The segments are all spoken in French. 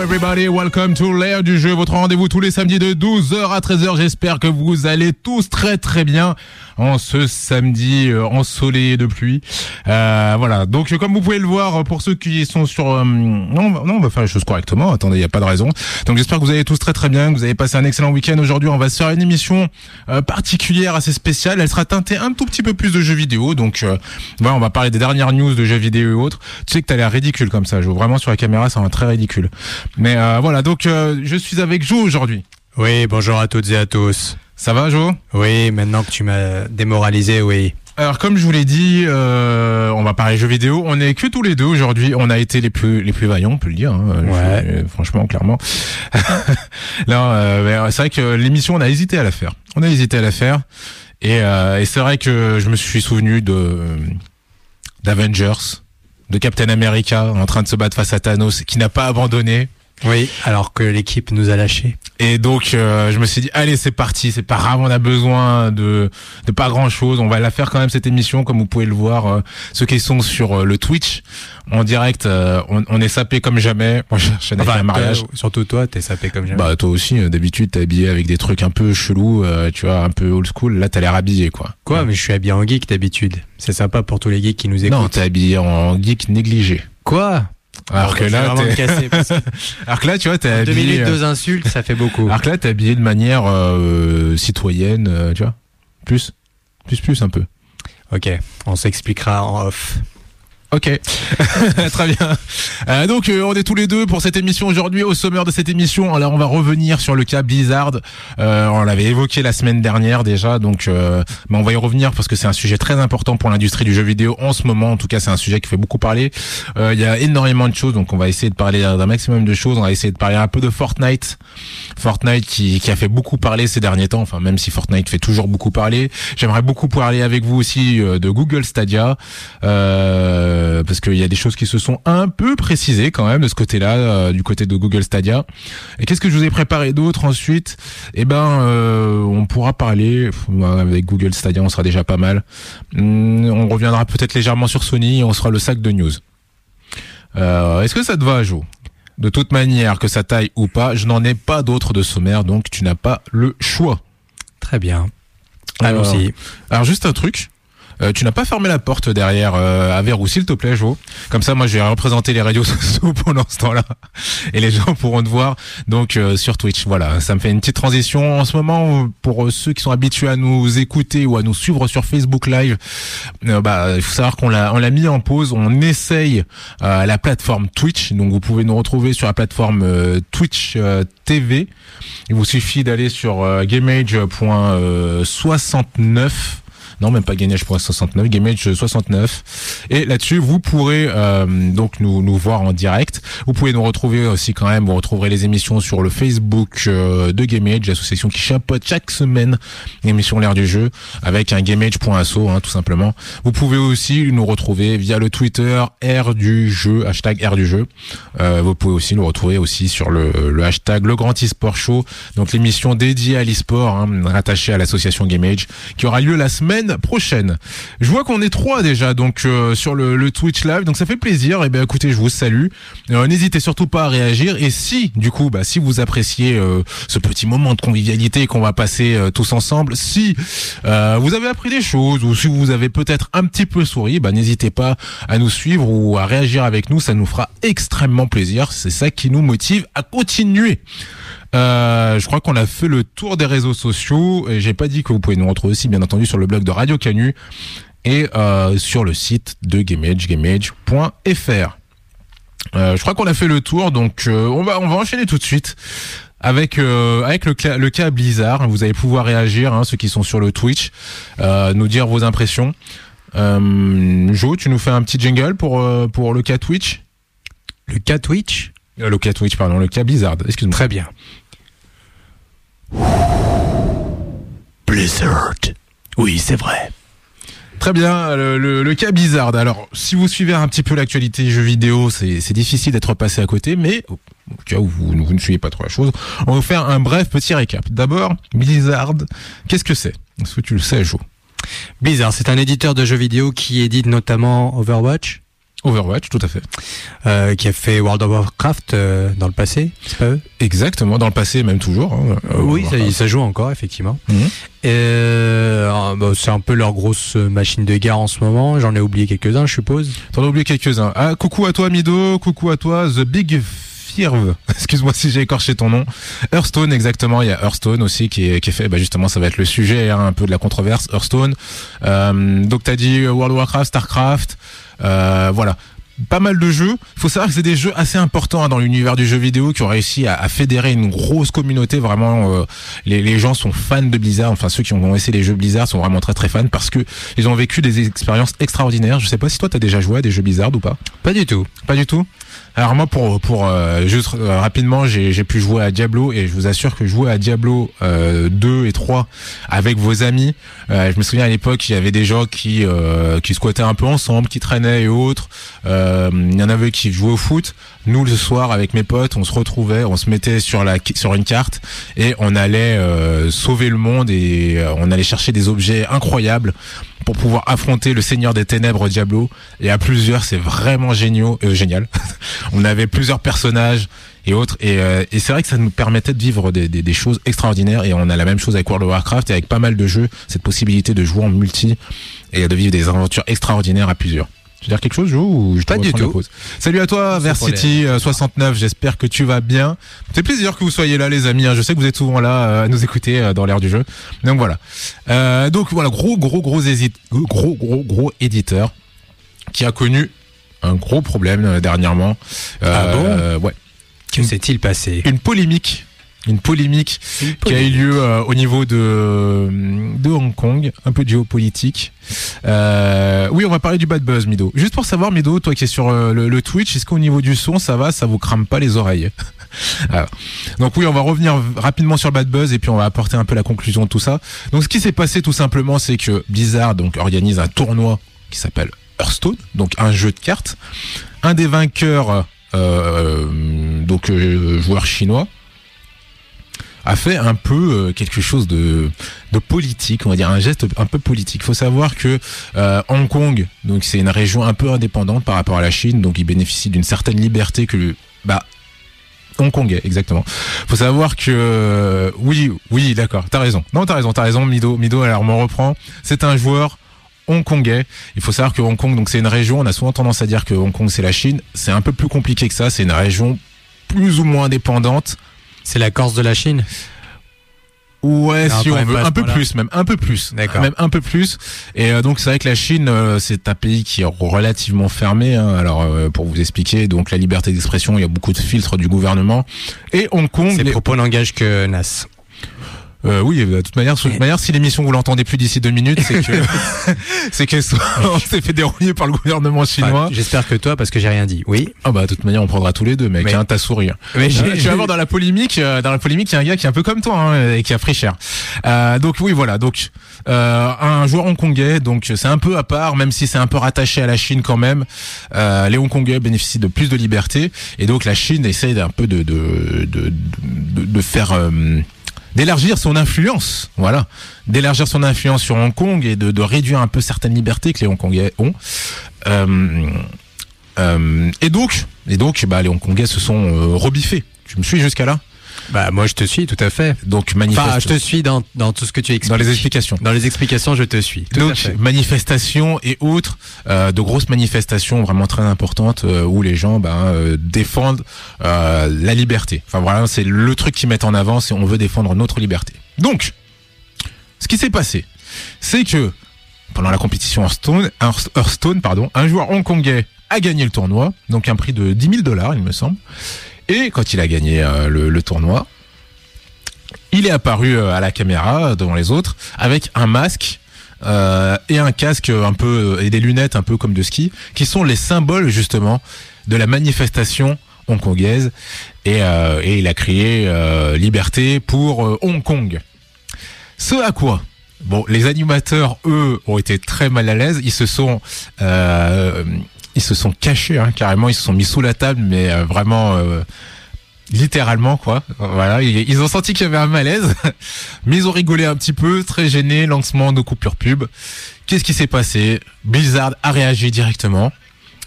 Hello everybody, welcome to l'air du jeu, votre rendez-vous tous les samedis de 12h à 13h. J'espère que vous allez tous très très bien en ce samedi euh, ensoleillé de pluie. Euh, voilà, donc comme vous pouvez le voir, pour ceux qui sont sur... Euh, non, non, on va faire les choses correctement, attendez, il n'y a pas de raison. Donc j'espère que vous allez tous très très bien, que vous avez passé un excellent week-end. Aujourd'hui, on va se faire une émission euh, particulière, assez spéciale. Elle sera teintée un tout petit peu plus de jeux vidéo. Donc voilà, on va parler des dernières news de jeux vidéo et autres. Tu sais que t'as l'air ridicule comme ça, Joe. Vraiment sur la caméra, ça va très ridicule. Mais euh, voilà, donc euh, je suis avec Joe aujourd'hui. Oui, bonjour à toutes et à tous. Ça va, Joe Oui, maintenant que tu m'as démoralisé, oui. Alors comme je vous l'ai dit, euh, on va parler jeux vidéo. On est que tous les deux aujourd'hui. On a été les plus les plus vaillants, on peut le dire. hein. Ouais. franchement, clairement. Là, euh, c'est vrai que l'émission, on a hésité à la faire. On a hésité à la faire. Et, euh, et c'est vrai que je me suis souvenu de d'Avengers, de Captain America en train de se battre face à Thanos, qui n'a pas abandonné. Oui, alors que l'équipe nous a lâchés. Et donc euh, je me suis dit allez c'est parti, c'est pas grave, on a besoin de de pas grand chose, on va la faire quand même cette émission comme vous pouvez le voir euh, ceux qui sont sur euh, le Twitch en direct, euh, on, on est sapé comme jamais. Moi je cherche un Enfin, mariage. surtout toi, t'es sapé comme jamais. Bah toi aussi euh, d'habitude t'es habillé avec des trucs un peu chelous, euh, tu vois un peu old school. Là t'as l'air habillé quoi. Quoi Mais je suis habillé en geek d'habitude. C'est sympa pour tous les geeks qui nous écoutent. Non t'es habillé en geek négligé. Quoi? Alors que là parce que alors que là tu vois t'es deux habillé. minutes, euh, deux insultes, ça fait beaucoup. Alors que là t'es habillé de manière euh, citoyenne, euh, tu vois plus plus plus un peu. Ok, on s'expliquera en off. Ok, très bien. Euh, donc euh, on est tous les deux pour cette émission aujourd'hui. Au sommaire de cette émission, alors on va revenir sur le cas Blizzard. Euh, on l'avait évoqué la semaine dernière déjà, donc mais on va y revenir parce que c'est un sujet très important pour l'industrie du jeu vidéo en ce moment. En tout cas, c'est un sujet qui fait beaucoup parler. Euh, Il y a énormément de choses, donc on va essayer de parler d'un maximum de choses. On va essayer de parler un peu de Fortnite. Fortnite qui, qui a fait beaucoup parler ces derniers temps. Enfin, même si Fortnite fait toujours beaucoup parler, j'aimerais beaucoup parler avec vous aussi euh, de Google Stadia. Euh, parce qu'il y a des choses qui se sont un peu précisées quand même de ce côté-là, euh, du côté de Google Stadia. Et qu'est-ce que je vous ai préparé d'autre ensuite? Eh ben, euh, on pourra parler avec Google Stadia, on sera déjà pas mal. Hum, on reviendra peut-être légèrement sur Sony et on sera le sac de news. Euh, Est-ce que ça te va, Jo? De toute manière, que ça taille ou pas, je n'en ai pas d'autre de sommaire, donc tu n'as pas le choix. Très bien. Alors, Allons-y. Alors juste un truc. Euh, tu n'as pas fermé la porte derrière euh, à Verrou, s'il te plaît, Jo. Comme ça, moi, je vais représenter les radios sociaux pendant ce temps-là, et les gens pourront te voir. Donc euh, sur Twitch, voilà, ça me fait une petite transition en ce moment pour euh, ceux qui sont habitués à nous écouter ou à nous suivre sur Facebook Live. bah, il faut savoir qu'on l'a, on l'a mis en pause. On essaye la plateforme Twitch, donc vous pouvez nous retrouver sur la plateforme Twitch TV. Il vous suffit d'aller sur euh, gameage.69 non même pas gameage.69 gameage 69 et là-dessus vous pourrez euh, donc nous nous voir en direct. Vous pouvez nous retrouver aussi quand même vous retrouverez les émissions sur le Facebook euh, de Gameage l'association qui chapeaute chaque semaine l'émission l'air du jeu avec un gameage.asso hein, tout simplement. Vous pouvez aussi nous retrouver via le Twitter R du jeu hashtag R du jeu. Euh, vous pouvez aussi nous retrouver aussi sur le, le hashtag le grand e-sport show donc l'émission dédiée à l'e-sport hein, rattachée à l'association Gameage qui aura lieu la semaine prochaine. Je vois qu'on est trois déjà donc euh, sur le, le Twitch live donc ça fait plaisir et ben écoutez je vous salue. Euh, N'hésitez surtout pas à réagir et si du coup bah si vous appréciez euh, ce petit moment de convivialité qu'on va passer euh, tous ensemble, si euh, vous avez appris des choses ou si vous avez peut-être un petit peu souri, bah n'hésitez pas à nous suivre ou à réagir avec nous, ça nous fera extrêmement plaisir. C'est ça qui nous motive à continuer. Euh, je crois qu'on a fait le tour des réseaux sociaux et j'ai pas dit que vous pouvez nous retrouver aussi bien entendu sur le blog de Radio Canu et euh, sur le site de Gamage, gamage.fr. Euh, je crois qu'on a fait le tour, donc euh, on va on va enchaîner tout de suite avec euh, avec le, le cas Blizzard. Vous allez pouvoir réagir, hein, ceux qui sont sur le Twitch, euh, nous dire vos impressions. Euh, Jo, tu nous fais un petit jingle pour euh, pour le cas Twitch, Le cas Twitch? Le cas Twitch pardon, le cas Blizzard. Excuse-moi. Très bien. Blizzard. Oui, c'est vrai. Très bien, le, le, le cas Blizzard. Alors, si vous suivez un petit peu l'actualité jeux vidéo, c'est difficile d'être passé à côté, mais au au cas où vous, vous ne suivez pas trop la chose, on va vous faire un bref petit récap. D'abord, Blizzard, qu'est-ce que c'est? Est-ce que tu le sais, Jo Blizzard, c'est un éditeur de jeux vidéo qui édite notamment Overwatch. Overwatch, tout à fait. euh, qui a fait World of Warcraft euh, dans le passé, c'est pas eux Exactement, dans le passé, même toujours. hein, euh, Oui, ça, joue encore, effectivement. Mhm. Euh, ah, bah, c'est un peu leur grosse machine de guerre en ce moment. J'en ai oublié quelques-uns, je suppose. T'en as oublié quelques-uns. Ah, coucou à toi, Mido. Coucou à toi, The Big Firve. Excuse-moi si j'ai écorché ton nom. Hearthstone, exactement. Il y a Hearthstone aussi qui est, qui est fait. Bah justement, ça va être le sujet hein, un peu de la controverse. Hearthstone. Euh, donc t'as dit World of Warcraft, Starcraft. Euh, voilà. Pas mal de jeux. Il faut savoir que c'est des jeux assez importants hein, dans l'univers du jeu vidéo qui ont réussi à, à fédérer une grosse communauté. Vraiment, euh, les, les gens sont fans de Blizzard. Enfin, ceux qui ont essayé les jeux Blizzard sont vraiment très très fans parce que ils ont vécu des expériences extraordinaires. Je sais pas si toi t'as déjà joué à des jeux Blizzard ou pas. Pas du tout. Pas du tout? Alors moi pour pour euh, juste euh, rapidement j'ai pu jouer à Diablo et je vous assure que jouer à Diablo euh, 2 et 3 avec vos amis, euh, je me souviens à l'époque il y avait des gens qui euh, qui squattaient un peu ensemble, qui traînaient et autres. Euh, Il y en avait qui jouaient au foot. Nous le soir avec mes potes, on se retrouvait, on se mettait sur la sur une carte et on allait sauver le monde et on allait chercher des objets incroyables pour pouvoir affronter le Seigneur des Ténèbres Diablo. Et à plusieurs, c'est vraiment génial. Génial. on avait plusieurs personnages et autres. Et, euh, et c'est vrai que ça nous permettait de vivre des, des, des choses extraordinaires. Et on a la même chose avec World of Warcraft et avec pas mal de jeux, cette possibilité de jouer en multi et de vivre des aventures extraordinaires à plusieurs. Tu veux dire quelque chose, Jo ou je Pas du tout. pause Salut à toi, C'est pour Versity euh, 69. J'espère que tu vas bien. C'est plaisir que vous soyez là, les amis. hein. Je sais que vous êtes souvent là euh, à nous écouter euh, dans l'air du jeu. Donc voilà. Euh, donc voilà, gros, gros, gros, hésit- gros, gros, gros éditeur qui a connu un gros problème euh, dernièrement. Ah bon Euh, Ouais. Que s'est-il passé? Une polémique. Une polémique qui a eu lieu euh, au niveau de, de Hong Kong, un peu de géopolitique. Euh, oui, on va parler du bad buzz, Mido. Juste pour savoir, Mido, toi qui es sur euh, le, le Twitch, est-ce qu'au niveau du son, ça va, ça vous crame pas les oreilles? Alors, Donc oui, on va revenir rapidement sur le bad buzz et puis on va apporter un peu la conclusion de tout ça. Donc ce qui s'est passé tout simplement, c'est que Blizzard donc organise un tournoi qui s'appelle Hearthstone, donc un jeu de cartes. Un des vainqueurs, euh, donc euh, joueur chinois, a fait un peu euh, quelque chose de, de politique, on va dire un geste un peu politique. Il faut savoir que euh, Hong Kong, donc c'est une région un peu indépendante par rapport à la Chine, donc il bénéficie d'une certaine liberté que bah Hongkongais, exactement. Faut savoir que euh, oui, oui, d'accord, t'as raison. Non, t'as raison, t'as raison, Mido. Mido, alors on reprend. C'est un joueur hongkongais. Il faut savoir que Hong Kong, donc c'est une région. On a souvent tendance à dire que Hong Kong c'est la Chine. C'est un peu plus compliqué que ça. C'est une région plus ou moins indépendante. C'est la Corse de la Chine Ouais, Non, si on veut, un peu plus, même un peu plus, D'accord. même un peu plus. Et euh, donc c'est vrai que la Chine, euh, c'est un pays qui est relativement fermé. hein. Alors euh, pour vous expliquer, donc la liberté d'expression, il y a beaucoup de filtres du gouvernement. Et Hong Kong, Ses les- propos n'engagent que Nas. Euh, oui, de toute manière, de toute manière, si l'émission vous l'entendez plus d'ici deux minutes, c'est que c'est que on s'est fait dérouiller par le gouvernement chinois. Enfin, J'espère que toi, parce que j'ai rien dit. Oui. Ah bah de toute manière, on prendra tous les deux, mec. Mais- Hein, t'as souri. hein. Mais Euh, tu vas voir dans la polémique, euh, dans la polémique, il y a un gars qui est un peu comme toi hein, et qui a pris cher. Euh, donc oui, voilà. Donc euh, un joueur hongkongais, donc c'est un peu à part, même si c'est un peu rattaché à la Chine quand même. Euh, les Hongkongais bénéficient de plus de liberté et donc la Chine essaye d'un peu de de de, de, de faire euh, d'élargir son influence, voilà, d'élargir son influence sur Hong Kong et de, réduire un peu certaines libertés que les Hongkongais ont. Euh, euh, et donc, et donc, bah, les Hongkongais se sont euh, rebiffés. Tu me suis jusqu'à là? Bah, moi, je te suis, tout à fait. Donc, manifeste Enfin, je te suis dans, dans tout ce que tu expliques. dans les explications. Dans les explications, je te suis. Tout donc, manifestations et autres, euh, de grosses manifestations vraiment très importantes euh, où les gens ben, euh, défendent euh, la liberté. Enfin voilà, c'est le truc qu'ils mettent en avant, c'est on veut défendre notre liberté. Donc, ce qui s'est passé, c'est que pendant la compétition Hearthstone, Hearth- Hearthstone pardon, un joueur hongkongais a gagné le tournoi, donc un prix de 10 000 dollars, il me semble. Et quand il a gagné euh, le, tournoi, il est apparu euh, à la caméra euh, devant les autres avec un masque et un casque un peu et des lunettes un peu comme de ski, qui sont les symboles justement de la manifestation hongkongaise. Et, il a crié liberté pour Hong Kong. Ce à quoi Bon, les animateurs, eux, ont été très mal à l'aise. Ils se sont, ils se sont cachés hein, carrément. Ils se sont mis sous la table, mais euh, vraiment, euh, littéralement quoi. Voilà, ils, ont senti qu'il y avait un malaise, mais ils ont rigolé un petit peu, très gênés. Lancement de coupure pub. Qu'est-ce qui s'est passé? Blizzard a réagi directement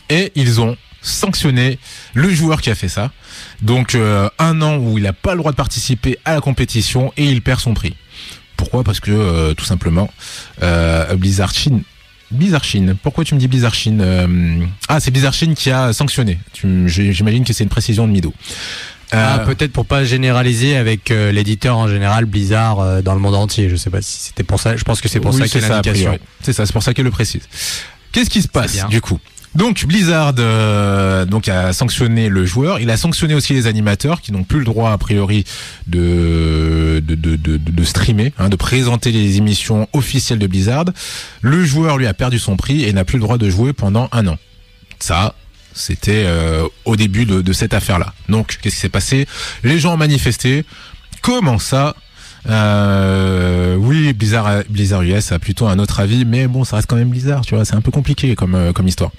et ils ont sanctionné le joueur qui a fait ça. Donc euh, un an où il n'a pas le droit de participer à la compétition et il perd son prix. Pourquoi? Parce que euh, tout simplement euh, Blizzard Chine. Blizzard Chine. Pourquoi tu me dis Blizzard Chine Euh, Ah, c'est Blizzard Chine qui a sanctionné. Tu- J'imagine que c'est une précision de Mido. Ah, Euh, peut-être pour pas généraliser avec euh, l'éditeur en général Blizzard euh, dans le monde entier. Je sais pas si c'était pour ça. Je pense que c'est pour Oui, ça qu'il y a l'indication. C'est ça, c'est pour ça qu'elle le précise. Qu'est-ce qui se passe du coup? Donc Blizzard euh, donc a sanctionné le joueur, il a sanctionné aussi les animateurs qui n'ont plus le droit a priori de de, de, de, de- streamer, hein, de présenter les émissions officielles de Blizzard. Le joueur lui a perdu son prix et n'a plus le droit de jouer pendant un an. Ça, c'était euh, au début de, de cette affaire-là. Donc qu'est-ce qui s'est passé? Les gens ont manifesté. Comment ça euh, oui, Blizzard, Blizzard US a plutôt un autre avis, mais bon, ça reste quand même Blizzard, tu vois, c'est un peu compliqué comme, euh, comme histoire.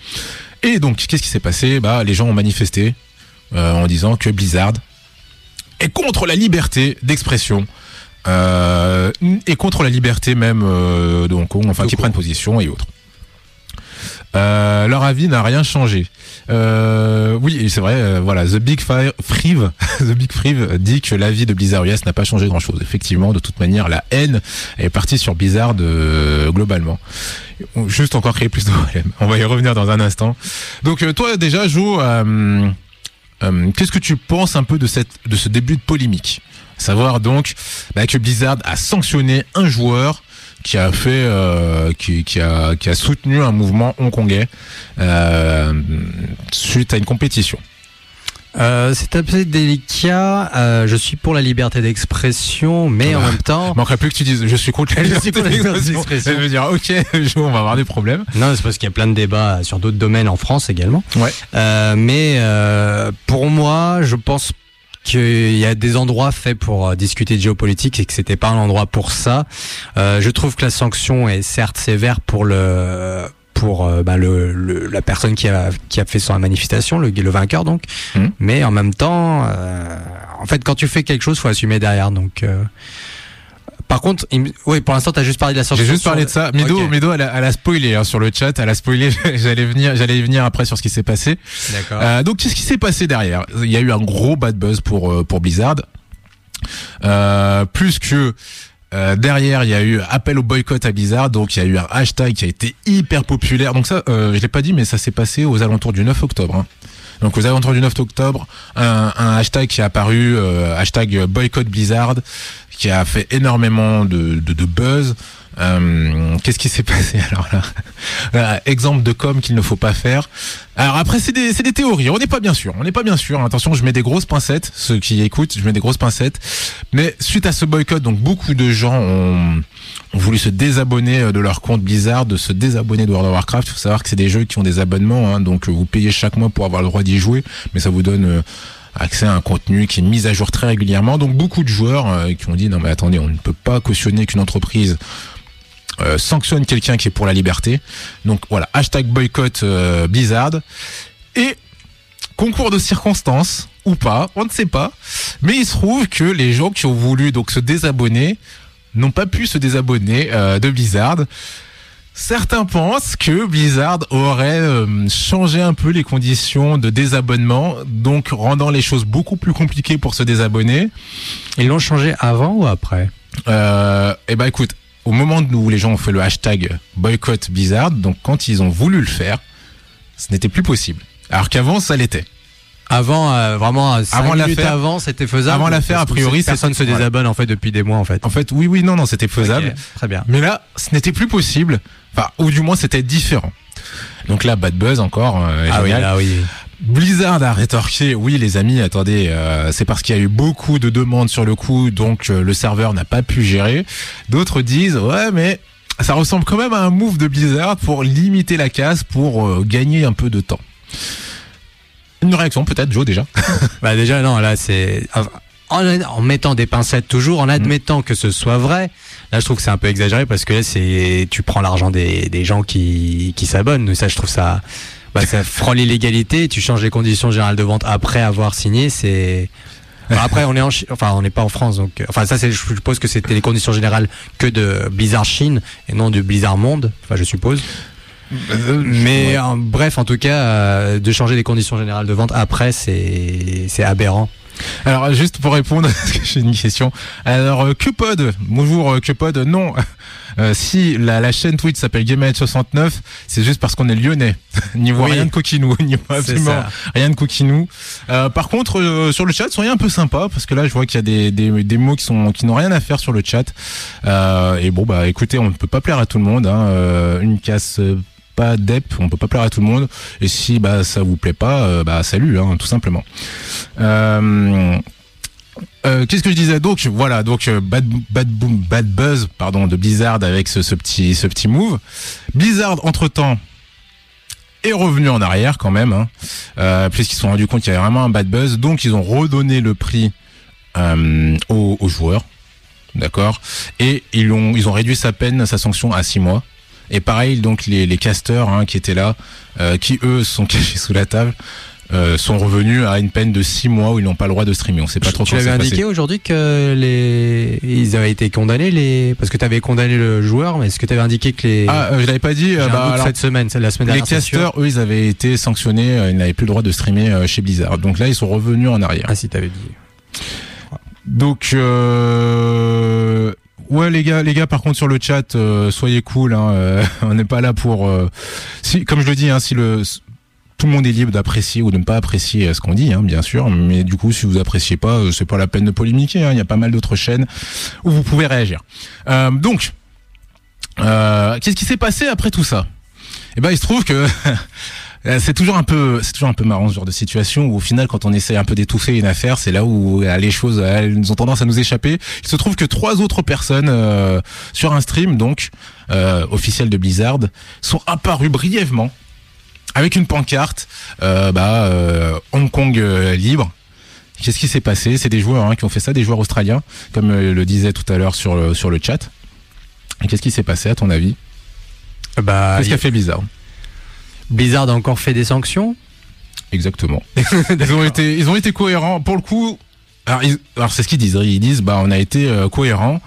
Et donc, qu'est-ce qui s'est passé? Bah, les gens ont manifesté euh, en disant que Blizzard est contre la liberté d'expression. Euh, et contre la liberté même euh, de Hong Kong, enfin qui prennent position et autres. Euh, leur avis n'a rien changé. Euh, oui, c'est vrai. euh, voilà, The Big Fi- Frive, The Big dit que l'avis de Blizzard US n'a pas changé grand-chose. Effectivement, de toute manière, la haine est partie sur Blizzard globalement. Juste encore créé plus de problèmes. On va y revenir dans un instant. Donc, toi, déjà, Jo, qu'est-ce que tu penses un peu de cette, de ce début de polémique? Savoir donc bah, que Blizzard a sanctionné un joueur qui a fait, euh, qui, qui a, qui a soutenu un mouvement hongkongais euh, suite à une compétition. Euh, c'est assez délicat. Euh, je suis pour la liberté d'expression, mais en même temps, Il manquerait plus que tu dises je suis contre la liberté d'expression. Ça veut dire ok, on va avoir des problèmes. non, c'est parce qu'il y a plein de débats sur d'autres domaines en France également. Ouais. Euh, mais pour moi, je pense qu'il y a des endroits faits pour euh, discuter de géopolitique et que c'était pas un endroit pour ça. Euh, je trouve que la sanction est certes sévère pour le pour euh, bah, le, le- la personne qui a qui a fait son manifestation, le, le vainqueur donc. Mhm. Mais en même temps, euh, en fait, quand tu fais quelque chose, faut assumer derrière. Donc, euh, par contre, il oui, pour l'instant, t'as juste parlé de la sanction. J'ai juste parlé de ça. Mido, Ok. Mido, elle a, elle a spoilé hein, sur le chat. Elle a spoilé. J'allais venir, j'allais y venir après sur ce qui s'est passé. D'accord. Euh, donc, qu'est-ce qui s'est passé derrière? Il y a eu un gros bad buzz pour euh, pour Blizzard. Euh, plus que euh, derrière, il y a eu appel au boycott à Blizzard. Donc, il y a eu un hashtag qui a été hyper populaire. Donc ça, euh, je l'ai pas dit, mais ça s'est passé aux alentours du 9 octobre. hein. Donc aux alentours du 9 octobre, un, hashtag qui est apparu, euh, hashtag boycott Blizzard, qui a fait énormément de buzz. Euh, Qu'est-ce qui s'est passé alors là Voilà, Exemple de com qu'il ne faut pas faire. Alors après c'est des, c'est des théories, on n'est pas bien sûr, on n'est pas bien sûr. Attention, je mets des grosses pincettes, ceux qui écoutent, je mets des grosses pincettes. Mais suite à ce boycott, donc beaucoup de gens ont, ont voulu se désabonner euh, de leur compte Blizzard, de se désabonner de World of Warcraft. Il faut savoir que c'est des jeux qui ont des abonnements, hein, donc euh, vous payez chaque mois pour avoir le droit d'y jouer, mais ça vous donne euh, accès à un contenu qui est mis à jour très régulièrement. Donc beaucoup de joueurs euh, qui ont dit non mais attendez, on ne peut pas cautionner qu'une entreprise euh, sanctionne quelqu'un qui est pour la liberté. Donc voilà, hashtag boycott euh, Blizzard. Et concours de circonstances ou pas, on ne sait pas. Mais il se trouve que les gens qui ont voulu donc se désabonner n'ont pas pu se désabonner euh, de Blizzard. Certains pensent que Blizzard aurait euh, changé un peu les conditions de désabonnement, donc rendant les choses beaucoup plus compliquées pour se désabonner. Ils l'ont changé avant ou après? Euh, et ben écoute, au moment où les gens ont fait le hashtag boycott Blizzard, donc quand ils ont voulu le faire, ce n'était plus possible. Alors qu'avant, ça l'était. Avant, euh, vraiment, cinq Avant l'affaire- avant, c'était faisable. avant l'affaire, a priori, personne se désabonne en fait depuis des mois en fait. En fait, oui, oui, non, non, c'était faisable. Très bien. Mais là, ce n'était plus possible. Enfin, ou du moins, c'était différent. Donc là, bad buzz encore. euh, Ah oui, là oui. Blizzard a rétorqué, oui les amis, attendez, euh, c'est parce qu'il y a eu beaucoup de demandes sur le coup, donc euh, le serveur n'a pas pu gérer. D'autres disent, ouais mais ça ressemble quand même à un move de Blizzard pour limiter la casse, pour euh, gagner un peu de temps. Une réaction peut-être, Joe déjà? Bah déjà non, là c'est en, mettant des pincettes toujours, en admettant que ce soit vrai. Là, je trouve que c'est un peu exagéré parce que là, c'est tu prends l'argent des, des gens qui qui s'abonnent. Ça, je trouve ça bah, ça frôle l'illégalité. Tu changes les conditions générales de vente après avoir signé. C'est Enfin, après, on est en Chi- enfin, on n'est pas en France, donc, euh, enfin, ça, c'est, je suppose que c'était les conditions générales que de Blizzard Chine et non de Blizzard Monde. Enfin, je suppose. Mais en- bref, en tout cas, euh, de changer les conditions générales de vente après, c'est c'est aberrant. Alors juste pour répondre, parce que j'ai une question. Alors euh, Qpod, bonjour euh, Qpod, non. Euh, si la, la chaîne Twitch s'appelle GameHead69, c'est juste parce qu'on est lyonnais. Niveau Oui. rien de coquinou, niveau C'est absolument rien de coquinou. Euh, par contre, euh, sur le chat, soyez un peu sympa parce que là, je vois qu'il y a des, des, des mots qui sont qui n'ont rien à faire sur le chat. Euh, et bon, bah écoutez, on ne peut pas plaire à tout le monde. Hein. Euh, une casse. Pas d'ep, on peut pas plaire à tout le monde. Et si bah ça vous plaît pas, euh, bah salut, hein, tout simplement. Euh, euh, Qu'est-ce que je disais? Donc voilà donc bad bad boom bad buzz pardon de Blizzard avec ce, ce petit ce petit move. Blizzard entre temps est revenu en arrière quand même hein, puisqu'ils se sont rendus compte qu'il y avait vraiment un bad buzz. Donc ils ont redonné le prix aux, joueurs. D'accord? Et ils ont ils ont réduit sa peine sa sanction à six mois et pareil donc les les casters hein, qui étaient là euh, qui eux sont cachés sous la table euh, sont revenus à une peine de six mois où ils n'ont pas le droit de streamer. On sait pas trop tu avais indiqué aujourd'hui que les ils avaient été condamnés les parce que tu avais condamné le joueur, mais est-ce que tu avais indiqué que les Ah, euh, je l'avais pas dit. Euh, bah, alors, cette semaine, la semaine les dernière. c'est sûr. casters, eux, ils avaient été sanctionnés. euh, Ils n'avaient plus le droit de streamer chez Blizzard. Donc là, ils sont revenus en arrière. Ah si t'avais dit. Donc euh, ouais les gars, les gars par contre sur le chat, euh, soyez cool. Hein, euh, on n'est pas là pour. euh, si, comme je le dis, hein, si le tout le monde est libre d'apprécier ou de ne pas apprécier euh, ce qu'on dit, hein, bien sûr. Mais du coup, si vous appréciez pas, euh, c'est pas la peine de polémiquer. hein. Il y a pas mal d'autres chaînes où vous pouvez réagir. Euh, donc, qu'est-ce qui s'est passé après tout ça? Eh ben, il se trouve que C'est toujours un peu, c'est toujours un peu marrant ce genre de situation où au final, quand on essaie un peu d'étouffer une affaire, c'est là où euh, les choses euh, elles nous ont tendance à nous échapper. Il se trouve que trois autres personnes euh, sur un stream, donc euh, officiel de Blizzard, sont apparues brièvement avec une pancarte, euh, bah, euh, Hong Kong euh, libre. Qu'est-ce qui s'est passé? C'est des joueurs hein, qui ont fait ça, des joueurs australiens, comme euh, le disait tout à l'heure sur le, sur le chat. Et qu'est-ce qui s'est passé à ton avis? Bah, Qu'est-ce qu'a fait Blizzard? Blizzard a encore fait des sanctions. Exactement. ils ont été, ils ont été cohérents. Pour le coup, alors, c'est ce qu'ils disent. Ils disent, bah, on a été euh, cohérents.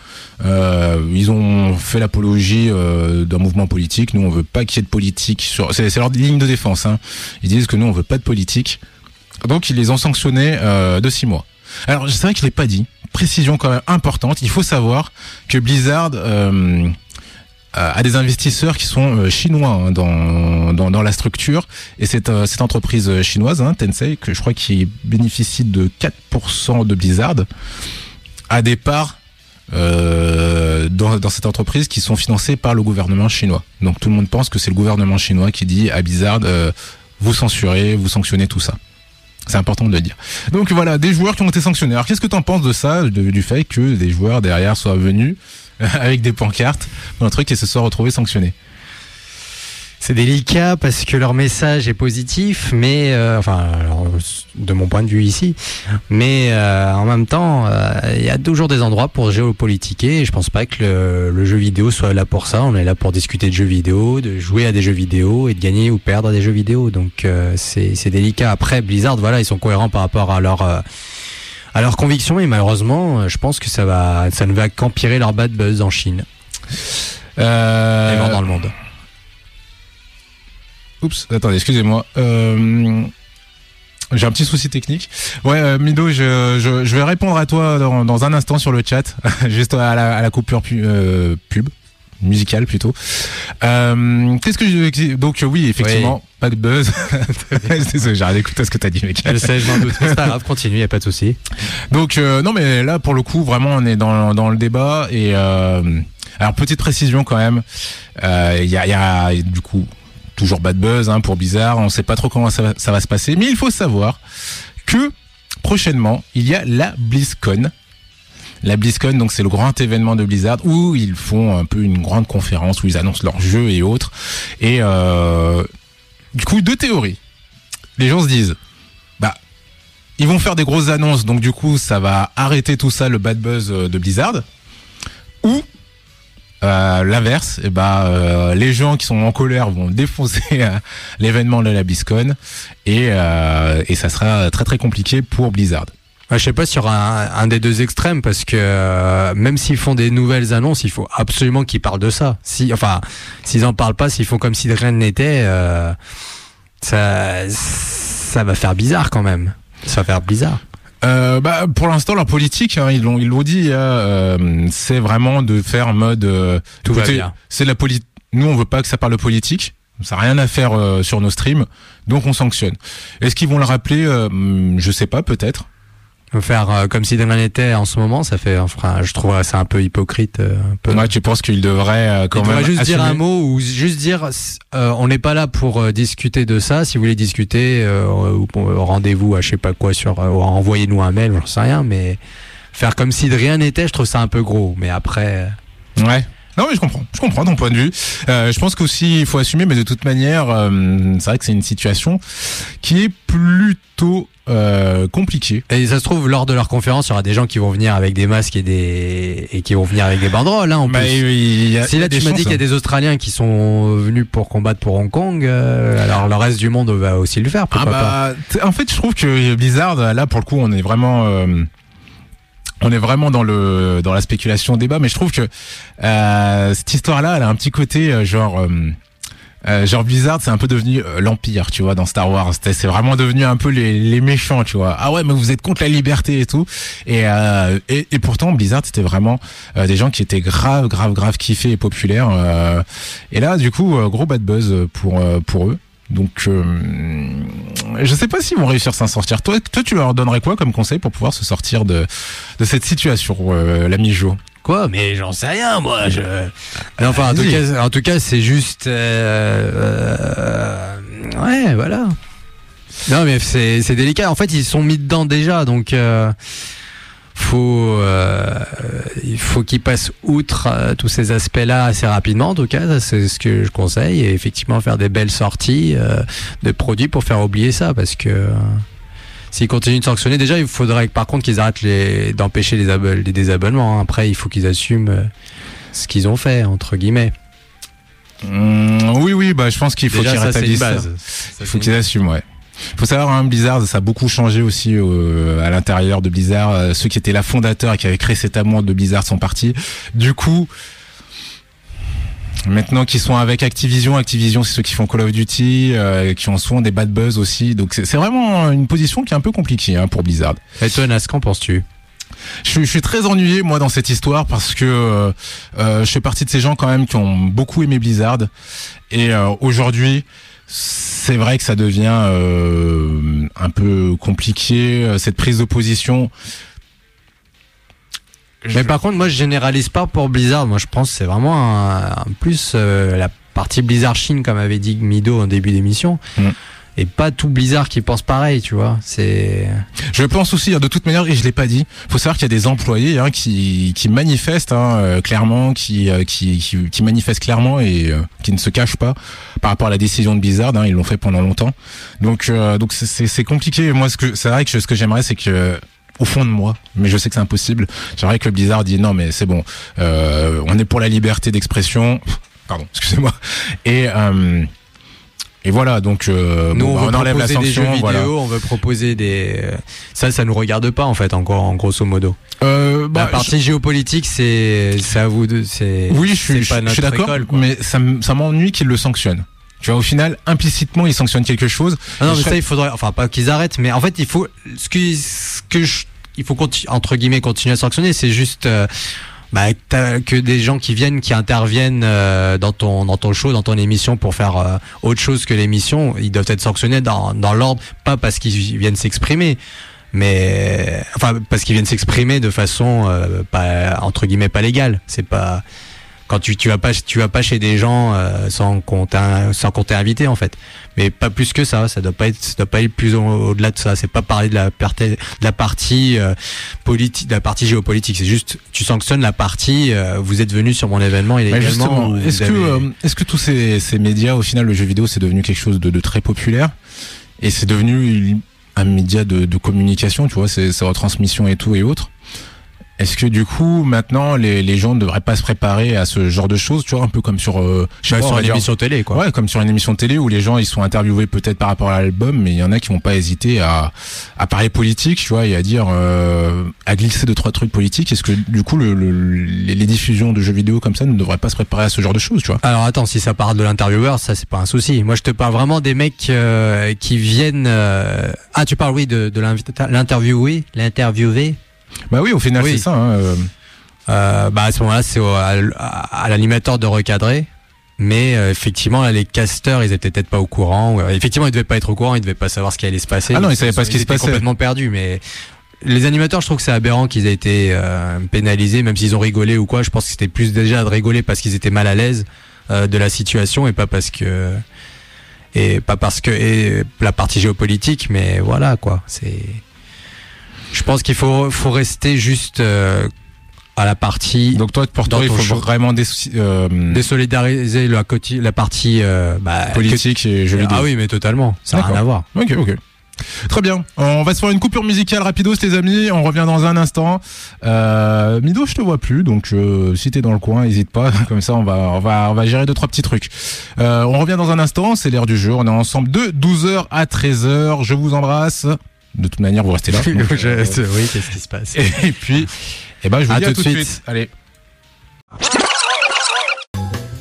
Euh, ils ont fait l'apologie euh, d'un mouvement politique. Nous, on veut pas qu'il y ait de politique. Sur, c'est, leur ligne de défense. Hein. Ils disent que nous, on veut pas de politique. Donc, ils les ont sanctionnés euh, de six mois. Alors, c'est vrai que je l'ai pas dit. Précision quand même importante. Il faut savoir que Blizzard. Euh, a des investisseurs qui sont euh, chinois hein, dans, dans, la structure et cette, euh, cette entreprise chinoise, hein, Tencent, que je crois qui bénéficie de 4% de Blizzard, a des parts dans, dans cette entreprise qui sont financées par le gouvernement chinois. Donc tout le monde pense que c'est le gouvernement chinois qui dit à Blizzard, vous censurez, vous sanctionnez tout ça. C'est important de le dire. Donc voilà, des joueurs qui ont été sanctionnés. Alors qu'est-ce que tu en penses de ça, du fait que des joueurs derrière soient venus avec des pancartes dans un truc et se soient retrouvés sanctionnés C'est délicat parce que leur message est positif, mais euh, enfin, de mon point de vue ici, mais euh, en même temps, euh, il y a toujours des endroits pour géopolitiquer. Et je pense pas que le, le jeu vidéo soit là pour ça. On est là pour discuter de jeux vidéo, de jouer à des jeux vidéo et de gagner ou perdre à des jeux vidéo. Donc euh, c'est c'est délicat. Après Blizzard, voilà, ils sont cohérents par rapport à leur euh, à leurs convictions et malheureusement, euh, je pense que ça va, ça ne va qu'empirer leur bad buzz en Chine euh... et dans le monde. Oups, attendez, excusez-moi. Euh, J'ai un petit souci technique. Ouais, euh, Mido, je, je, je vais répondre à toi dans, dans un instant sur le chat, juste à la, à la coupure pu- euh, pub musicale plutôt. Euh, Qu'est-ce que je... donc euh, oui, effectivement, pas de buzz. Désolé, j'ai rien écouté ce que t'as dit, mec. Je sais, je m'en doute. C'est pas grave, continue, y a pas de souci. Donc euh, non, mais là pour le coup, vraiment, on est dans, dans le débat et euh, alors petite précision quand même. Euh, Il y, a, il y a du coup toujours bad buzz hein, pour Blizzard. On sait pas trop comment ça, va- ça va se passer, mais il faut savoir que prochainement il y a la BlizzCon. La BlizzCon, donc c'est le grand événement de Blizzard où ils font un peu une grande conférence où ils annoncent leurs jeux et autres. Et euh, du coup, deux théories. Les gens se disent, bah, ils vont faire des grosses annonces, donc du coup, ça va arrêter tout ça, le bad buzz euh, de Blizzard. Ou euh, l'inverse, et bah, euh, les gens qui sont en colère vont défoncer l'événement de la BlizzCon et, et ça sera très très compliqué pour Blizzard. Je sais pas sur un, un, des deux extrêmes parce que euh, même s'ils font des nouvelles annonces, il faut absolument qu'ils parlent de ça. Si, enfin, s'ils en parlent pas, s'ils font comme si rien n'était, euh, ça, ça va faire bizarre quand même. Ça va faire bizarre. Euh, bah, pour l'instant, leur politique, hein, ils l'ont, ils l'ont dit, hein, euh, c'est vraiment de faire en mode. Euh, Tout va bien. C'est de la politique. Nous, on veut pas que ça parle de politique. Ça n'a rien à faire euh, sur nos streams, donc on sanctionne. Est-ce qu'ils vont le rappeler euh, Je sais pas, peut-être. Faire euh, comme si de rien n'était en ce moment, ça fait, enfin, je trouve ça un peu hypocrite. euh, un peu. Ouais, tu penses qu'ils devraient euh, quand Il même juste dire un mot ou juste dire euh, on n'est pas là pour euh, discuter de ça. Si vous voulez discuter, euh, ou- ou rendez-vous à je sais pas quoi sur euh, ou envoyez-nous un mail, j'en sais rien, mais faire comme si de rien n'était, je trouve ça un peu gros. Mais après, Ouais. Non mais je comprends, je comprends ton point de vue. Euh, je pense qu'aussi il faut assumer, mais de toute manière, euh, c'est vrai que c'est une situation qui est plutôt euh, compliquée. et ça se trouve lors de leur conférence, il y aura des gens qui vont venir avec des masques et des et qui vont venir avec des banderoles. Hein, en Bah, plus. il y a- Si là tu m'as dit qu'il y a des Australiens qui sont venus pour combattre pour Hong Kong, euh, alors le reste du monde va aussi le faire. Ah Pourquoi pas bah, t- en fait, je trouve que Blizzard, là, pour le coup, on est vraiment, euh, on est vraiment dans le dans la spéculation débat, mais je trouve que euh, cette histoire-là, elle a un petit côté euh, genre. euh, euh, genre Blizzard, c'est un peu devenu l'empire, tu vois, dans Star Wars. C'est vraiment devenu un peu les, méchants, tu vois. Ah ouais, mais vous êtes contre la liberté et tout. Et et, pourtant Blizzard, c'était vraiment des gens qui étaient grave, grave, grave kiffés et populaires. et là, du coup, gros bad buzz pour pour eux. Donc, je sais pas s'ils vont réussir à s'en sortir. Toi, toi, tu leur donnerais quoi comme conseil pour pouvoir se sortir de de cette situation, euh, l'ami Jo? Quoi? Mais j'en sais rien, moi. Je... Mais enfin, en tout cas, en tout cas, c'est juste. euh, euh, ouais, voilà. Non, mais c'est c'est délicat. En fait, ils sont mis dedans déjà, donc euh, faut euh, il faut qu'ils passent outre euh, tous ces aspects-là assez rapidement. En tout cas, c'est ce que je conseille. Et effectivement, faire des belles sorties euh, de produits pour faire oublier ça, parce que. S'ils continuent de sanctionner, déjà, il faudrait par contre qu'ils arrêtent les, d'empêcher les, abo- les désabonnements. hein. Après, il faut qu'ils assument ce qu'ils ont fait, entre guillemets. Hum, Oui, oui, bah, je pense qu'il faut Déjà, qu'ils rétablissent. base. ça. Ça, Il faut qu'ils assument, ouais. Faut savoir, hein, Blizzard, ça a beaucoup changé aussi euh, à l'intérieur de Blizzard. Euh, ceux qui étaient là fondateurs et qui avaient créé cet amour de Blizzard sont partis. Du coup, maintenant qu'ils sont avec Activision, Activision, c'est ceux qui font Call of Duty, euh, qui ont souvent des bad buzz aussi. Donc c'est vraiment une position qui est un peu compliquée hein, pour Blizzard. Et toi, Nas, qu'en penses-tu? Je, suis- je suis très ennuyé moi dans cette histoire parce que euh, euh, je fais partie de ces gens quand même qui ont beaucoup aimé Blizzard et euh, aujourd'hui c'est vrai que ça devient euh, un peu compliqué euh, cette prise de position. Mais par contre, moi, je généralise pas pour Blizzard. Moi, je pense que c'est vraiment un, un plus euh, la partie Blizzard Chine, comme avait dit Mido en début d'émission. Mm. Et pas tout Blizzard qui pense pareil, tu vois. C'est. Je pense aussi, hein, de toute manière, et je l'ai pas dit, faut savoir qu'il y a des employés hein, qui, qui manifestent hein, euh, clairement, qui, euh, qui, qui, qui manifestent clairement et euh, qui ne se cachent pas par rapport à la décision de Blizzard. Hein, ils l'ont fait pendant longtemps. Donc, euh, donc c'est- c'est compliqué. Moi, ce que c'est vrai que ce que j'aimerais, c'est que au fond de moi, mais je sais que c'est impossible. J'aimerais que Blizzard dit non, mais c'est bon. Euh, on est pour la liberté d'expression. Pardon, excusez-moi. Et euh, et voilà, donc euh, Nous, bon, on bah, veut on enlève la proposer des jeux sanction. vidéo, voilà. on veut proposer des. Ça, ça nous regarde pas en fait, encore en grosso modo. Euh, bah, la partie géopolitique, c'est c'est à vous de. C'est. Oui, je suis, je, suis d'accord, mais ça, ça m'ennuie qu'ils le sanctionnent. Tu vois, au final, implicitement, ils sanctionnent quelque chose. Ah non, mais serais- ça, il faudrait, enfin, pas qu'ils arrêtent, mais en fait, il faut, ce que, ce que je, il faut entre guillemets continuer à sanctionner, c'est juste, euh, bah, que des gens qui viennent, qui interviennent euh, dans ton dans ton show, dans ton émission pour faire euh, autre chose que l'émission, ils doivent être sanctionnés dans dans l'ordre, pas parce qu'ils viennent s'exprimer, mais enfin parce qu'ils viennent s'exprimer de façon euh, pas entre guillemets pas légale. C'est pas quand tu tu vas pas tu vas pas chez des gens euh, sans qu'on sans qu'on t'ait invité en fait. Mais pas plus que ça ça doit pas être ça doit pas être plus au- au-delà de ça. C'est pas parler de la partie de la partie euh, politique de la partie géopolitique. C'est juste tu sanctionnes la partie euh, vous êtes venu sur mon événement vous est-ce que, avez- est-ce que tous ces, ces médias, au final, le jeu vidéo, c'est devenu quelque chose de, de très populaire et c'est devenu un média de, de communication, tu vois, c'est c'est retransmission et tout et autres? Est-ce que du coup maintenant les, les gens ne devraient pas se préparer à ce genre de choses, tu vois, un peu comme sur, euh, je sais Bah, pas, sur une dire- émission télé, quoi. Ouais, comme sur une émission télé où les gens ils sont interviewés peut-être par rapport à l'album, mais il y en a qui vont pas hésiter à, à parler politique, tu vois, et à dire, euh, à glisser deux trois trucs politiques. Est-ce que du coup le, le- les, diffusions de jeux vidéo comme ça ne devraient pas se préparer à ce genre de choses, tu vois? Alors attends, si ça part de l'intervieweur, ça c'est pas un souci. Moi je te parle vraiment des mecs euh, qui viennent. euh, Ah tu parles oui de, de l'interviewé, l'interviewé. Bah oui, au final Oui. c'est ça. hein, euh. Euh, bah à ce moment-là c'est à, l'animateur de recadrer. Mais euh, effectivement là les casteurs ils étaient peut-être pas au courant. ou, euh, effectivement ils devaient pas être au courant, ils devaient pas savoir ce qui allait se passer. Ah non, ils savaient pas ce qui se étaient passait. complètement perdus. Mais les animateurs je trouve que c'est aberrant qu'ils aient été euh, pénalisés, même s'ils ont rigolé ou quoi. Je pense que c'était plus déjà de rigoler parce qu'ils étaient mal à l'aise de la situation et pas parce que et pas parce que et la partie géopolitique mais voilà quoi c'est je pense qu'il faut faut rester juste euh, à la partie Donc toi, pour toi, il faut show. vraiment euh, désolidariser la, partie euh, bah, politique et que- jeux vidéo. ah oui mais totalement ça n'a rien à voir Ok, ok. Très bien. On va se faire une coupure musicale rapidos, les amis. On revient dans un instant. Euh, Mido, je te vois plus, donc euh, si t'es dans le coin, hésite pas. Comme ça, on va, on va, on va gérer deux trois petits trucs. Euh, on revient dans un instant. C'est l'heure du jeu. On est ensemble de 12h à 13h. Je vous embrasse. De toute manière, vous restez là. Donc, Je- euh, oui qu'est-ce qui se passe et puis, eh ben, je vous À dis à tout de suite. suite. Allez.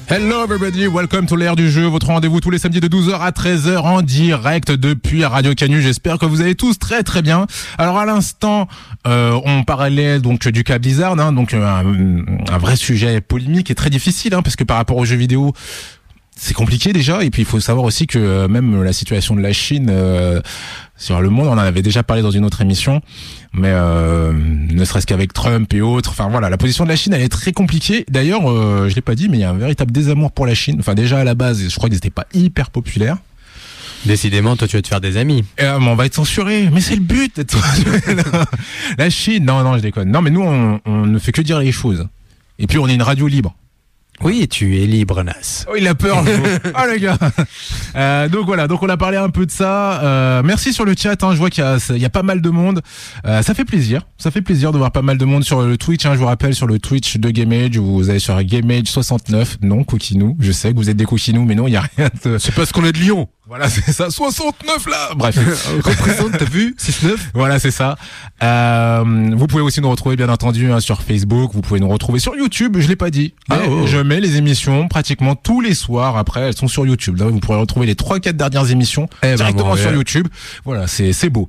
Hello everybody, welcome to l'air du jeu, votre rendez-vous tous les samedis de 12h à 13h en direct depuis Radio Canu. J'espère que vous allez tous très très bien. Alors à l'instant, euh, on parlait donc du cas Blizzard, hein, donc un, un vrai sujet polémique et très difficile, hein, parce que par rapport aux jeux vidéo, c'est compliqué déjà. Et puis il faut savoir aussi que euh, même la situation de la Chine euh, sur le monde, on en avait déjà parlé dans une autre émission, mais euh, ne serait-ce qu'avec Trump et autres. Enfin voilà, la position de la Chine, elle est très compliquée. D'ailleurs, euh, je l'ai pas dit, mais il y a un véritable désamour pour la Chine. Enfin déjà à la base, je crois qu'ils n'étaient pas hyper populaires. décidément toi tu vas te faire des amis euh, mais on va être censuré. Mais c'est le but d'être La Chine, non, non, je déconne. Non, mais nous, on, on ne fait que dire les choses. Et puis on est une radio libre. Oui tu es libre Nas Oh, il a peur. ah les gars. Euh, donc voilà, donc on a parlé un peu de ça. Euh, merci sur le chat. Hein, je vois qu'il y y a pas mal de monde. Euh, ça fait plaisir. Ça fait plaisir de voir pas mal de monde sur le Twitch. Hein, je vous rappelle sur le Twitch de GameAge, vous allez sur GameAge 69. Non, Coquinou. Je sais que vous êtes des Coquinous, mais non, il y a rien de. c'est parce qu'on est de Lyon Voilà, c'est ça. 69 là. Bref. représente t'as vu? 6-9 Voilà, c'est ça. Euh, vous pouvez aussi nous retrouver, bien entendu, hein, sur Facebook. Vous pouvez nous retrouver sur YouTube. Je l'ai pas dit. Ah, Mais oh. Je mets les émissions pratiquement tous les soirs. Après, elles sont sur YouTube. Là, vous pourrez retrouver les trois, quatre dernières émissions Eh ben, directement bon, sur ouais. YouTube. Voilà, c'est c'est beau.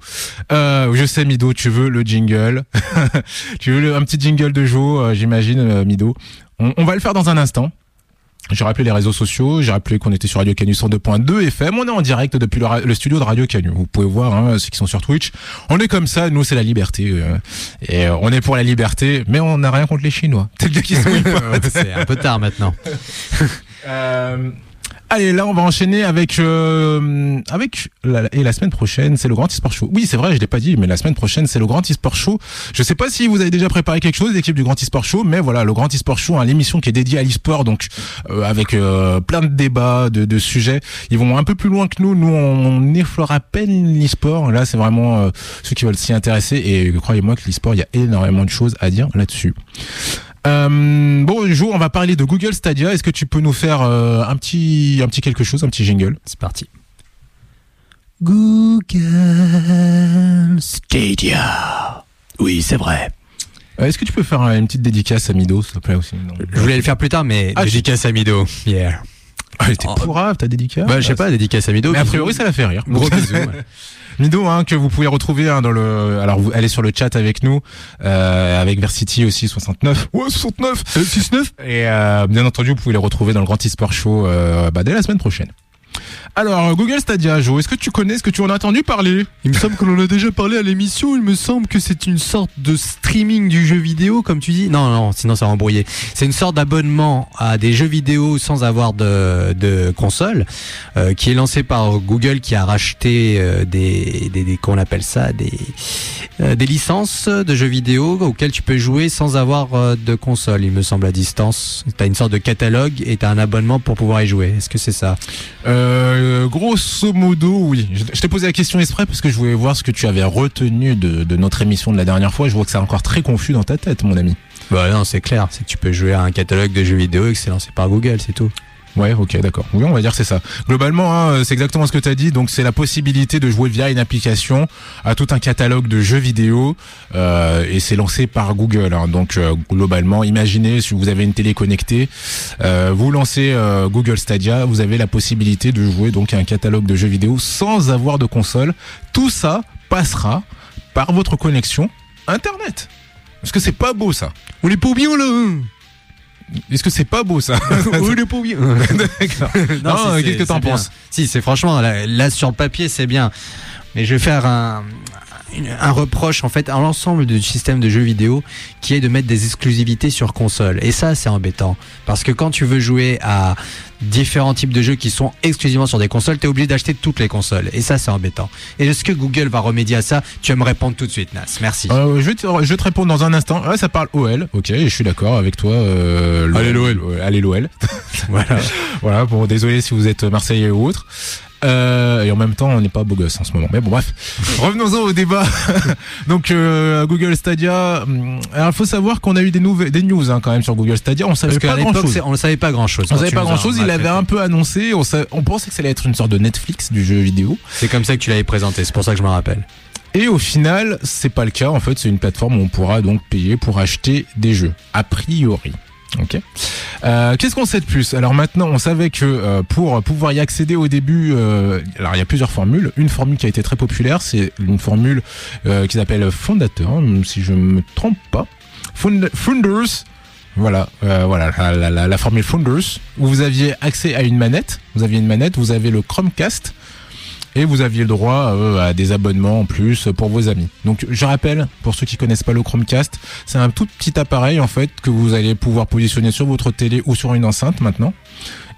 Euh, je sais, Mido, tu veux le jingle. tu veux le- un petit jingle de Joe, euh, j'imagine, euh, Mido. On, on va le faire dans un instant. J'ai rappelé les réseaux sociaux, j'ai rappelé qu'on était sur Radio Canu 102.2 FM, on est en direct depuis le, studio de Radio Canu. Vous pouvez voir hein, ceux qui sont sur Twitch. On est comme ça, nous c'est la liberté. euh, et euh, on est pour la liberté, mais on n'a rien contre les Chinois. C'est un peu tard maintenant Euh, Allez, là, on va enchaîner avec euh, avec la, et la semaine prochaine, c'est le Grand eSport Show. Oui, c'est vrai, je l'ai pas dit, mais la semaine prochaine, c'est le Grand eSport Show. Je sais pas si vous avez déjà préparé quelque chose, l'équipe du Grand eSport Show, mais voilà, le Grand eSport Show, hein, l'émission qui est dédiée à l'eSport, donc euh, avec euh, plein de débats, de, de sujets. Ils vont un peu plus loin que nous. Nous, on, effleure à peine l'eSport. Là, c'est vraiment euh, ceux qui veulent s'y intéresser. Et croyez-moi que l'eSport, il y a énormément de choses à dire là-dessus. Euh, bon, Jo, on va parler de Google Stadia. Est-ce que tu peux nous faire euh, un petit, un petit quelque chose, un petit jingle? C'est parti Google Stadia. Oui, c'est vrai. Euh, Est-ce que tu peux faire euh, une petite dédicace à Mido, s'il te plaît aussi? Non je voulais le faire plus tard mais Ah, dédicace à Mido yeah Ah, t'es Oh. pourrave, ta dédicace bah je sais pas dédicace à Mido Mais a priori, ça la fait rire. gros bisous ouais. Mido, hein, que vous pouvez retrouver hein, dans le. Alors, vous allez sur le chat avec nous, euh, avec Versity aussi 69. Ouais, 69. 69. Et euh, bien entendu, vous pouvez les retrouver dans le Grand eSport Show euh, bah, dès la semaine prochaine. Alors, Google Stadia, Jo, est-ce que tu connais, est-ce que tu en as entendu parler? Il me semble que l'on a déjà parlé à l'émission. Il me semble que c'est une sorte de streaming du jeu vidéo, comme tu dis. Non, non, sinon ça va embrouiller. C'est une sorte d'abonnement à des jeux vidéo sans avoir de, de console, euh, qui est lancé par Google, qui a racheté euh, des, des, des qu'on appelle ça, des, euh, des licences de jeux vidéo auxquelles tu peux jouer sans avoir euh, de console. Il me semble à distance. T'as une sorte de catalogue et t'as un abonnement pour pouvoir y jouer. Est-ce que c'est ça? Euh, euh, grosso modo, oui. Je, t'ai posé la question exprès parce que je voulais voir ce que tu avais retenu de, de notre émission de la dernière fois. Je vois que c'est encore très confus dans ta tête, mon ami. Bah non, c'est clair, c'est que tu peux jouer à un catalogue de jeux vidéo et que c'est lancé par Google, c'est tout. Ouais, ok, d'accord. Oui, on va dire c'est ça. Globalement, hein, c'est exactement ce que tu as dit. Donc, c'est la possibilité de jouer via une application à tout un catalogue de jeux vidéo euh, et c'est lancé par Google. hein. Donc, euh, globalement, imaginez si vous avez une télé connectée, euh, vous lancez Google Stadia, vous avez la possibilité de jouer donc à un catalogue de jeux vidéo sans avoir de console. Tout ça passera par votre connexion Internet. Est-ce que c'est pas beau ça est pas bien là Est-ce que c'est pas beau ça pas bien D'accord. Non, qu'est-ce que t'en penses? Si, c'est franchement, là, là, sur le papier, c'est bien. Mais je vais faire un, une- un reproche en fait à l'ensemble du système de jeux vidéo qui est de mettre des exclusivités sur console. Et ça, c'est embêtant. Parce que quand tu veux jouer à différents types de jeux qui sont exclusivement sur des consoles, tu es obligé d'acheter toutes les consoles. Et ça, c'est embêtant. Et est-ce que Google va remédier à ça? Tu vas me répondre tout de suite, Nas. Merci. Euh, je, vais te, je vais te répondre dans un instant. Ouais, ça parle OL, ok, je suis d'accord avec toi. Euh, Allez, l'OL. Allez l'OL. Voilà. voilà, bon, désolé si vous êtes Marseillais ou autre. Euh, et en même temps, on n'est pas beau gosse en ce moment. Mais bon, bref. Revenons-en au débat. Donc, euh, Google Stadia. hum, Alors, il faut savoir qu'on a eu des, nouvelles, des news hein, quand même sur Google Stadia. On savait pas grand-chose. c'est- on ne savait pas grand-chose. On quand savait pas grand chose, on il avait un peu annoncé, on, sa- on pensait que ça allait être une sorte de Netflix du jeu vidéo. C'est comme ça que tu l'avais présenté, c'est pour ça que je me rappelle. Et au final, c'est pas le cas. En fait, c'est une plateforme où on pourra donc payer pour acheter des jeux. A priori. Ok. Euh, Qu'est-ce qu'on sait de plus? Alors maintenant, on savait que euh, pour pouvoir y accéder au début, euh, alors il y a plusieurs formules. Une formule qui a été très populaire, c'est une formule euh, qui s'appelle Fondateur, si je me trompe pas. Founders. Voilà, euh, voilà la- la formule Founders où vous aviez accès à une manette. Vous aviez une manette, vous avez le Chromecast et vous aviez le droit euh, à des abonnements en plus pour vos amis. Donc je rappelle, pour ceux qui connaissent pas le Chromecast, c'est un tout petit appareil en fait que vous allez pouvoir positionner sur votre télé ou sur une enceinte maintenant.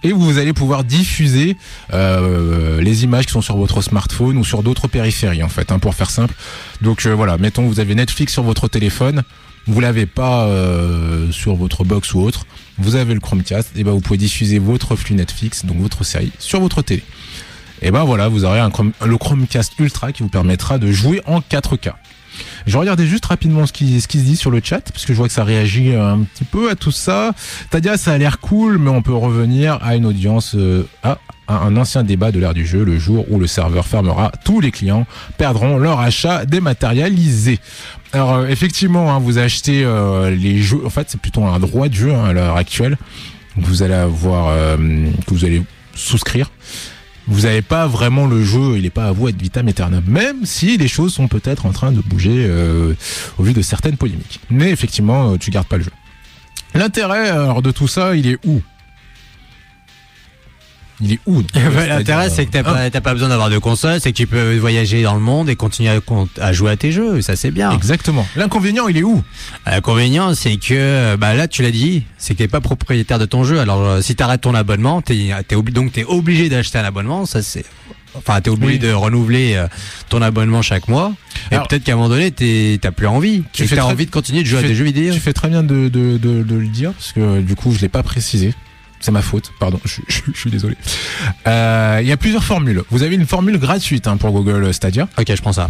Et vous allez pouvoir diffuser euh, les images qui sont sur votre smartphone ou sur d'autres périphéries en fait, hein, pour faire simple. Donc euh, voilà, mettons vous avez Netflix sur votre téléphone, vous l'avez pas euh, sur votre box ou autre, vous avez le Chromecast, et ben vous pouvez diffuser votre flux Netflix, donc votre série, sur votre télé. Et ben voilà, vous aurez un Chrome- le Chromecast Ultra qui vous permettra de jouer en 4K. Je regardais juste rapidement ce qui, se dit sur le chat, parce que je vois que ça réagit un petit peu à tout ça. Tadia, ça a l'air cool, mais on peut revenir à une audience, euh, à, un ancien débat de l'ère du jeu, le jour où le serveur fermera, tous les clients perdront leur achat dématérialisé. Alors euh, effectivement, hein, vous achetez euh, les jeux, en fait c'est plutôt un droit de jeu hein, à l'heure actuelle. Vous allez avoir, euh, que vous allez souscrire vous n'avez pas vraiment le jeu, il n'est pas à vous être vitam aeternam, même si les choses sont peut-être en train de bouger euh, au vu de certaines polémiques. Mais effectivement, euh, tu gardes pas le jeu. L'intérêt alors, de tout ça, il est où? Il est où L'intérêt, c'est que t'as pas, t'as pas besoin d'avoir de console, c'est que tu peux voyager dans le monde et continuer à, à jouer à tes jeux, ça c'est bien. Exactement. L'inconvénient, il est où? L'inconvénient, c'est que, bah là, tu l'as dit, c'est que t'es pas propriétaire de ton jeu. Alors, euh, si t'arrêtes ton abonnement, t'es, donc t'es obligé d'acheter un abonnement. Ça c'est, enfin, t'es obligé Oui. de renouveler euh, ton abonnement chaque mois. Et peut-être qu'à un moment donné, t'as plus envie. Tu fais as très- envie de continuer de jouer tu à fais- des jeux vidéo. Tu fais très bien de, de, de, de le dire, parce que du coup, je l'ai pas précisé. C'est ma faute, pardon, je, je- je suis désolé. Euh, Il y a plusieurs formules. Vous avez une formule gratuite hein, pour Google Stadia. Ok, je prends ça.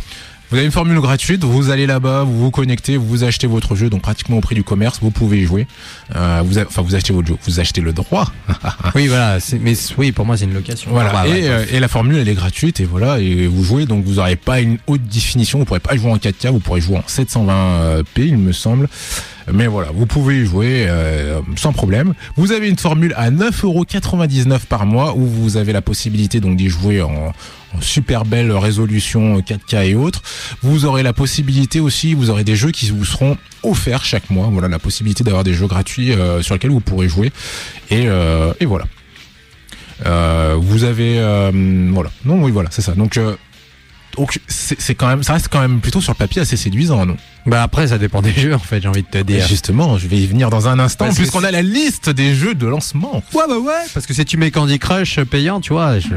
Vous avez une formule gratuite, vous allez là-bas, vous vous connectez, vous achetez votre jeu, donc pratiquement au prix du commerce, vous pouvez y jouer. Euh, vous a- enfin, vous achetez votre jeu, vous achetez le droit. oui, voilà. Mais oui, pour moi, c'est une location. Voilà. Ah, et, ouais, euh, et la formule, elle est gratuite, et voilà, et vous jouez, donc vous n'aurez pas une haute définition, vous pourrez pas jouer en 4K, vous pourrez jouer en 720p, il me semble. Mais voilà, vous pouvez y jouer euh, sans problème. Vous avez une formule à 9,99€ par mois où vous avez la possibilité donc d'y jouer en, super belle résolution 4K et autres. Vous aurez la possibilité aussi, vous aurez des jeux qui vous seront offerts chaque mois. Voilà, la possibilité d'avoir des jeux gratuits euh, sur lesquels vous pourrez jouer. Et, euh, voilà. Vous avez voilà non oui voilà c'est ça donc c'est c'est quand même ça reste quand même plutôt sur le papier assez séduisant non? Bah après, ça dépend des jeux, en fait, j'ai envie de te et dire. justement je vais y venir dans un instant puisqu'on a la liste des jeux de lancement Ouais, bah ouais. Parce que si tu mets Candy Crush payant, tu vois, je.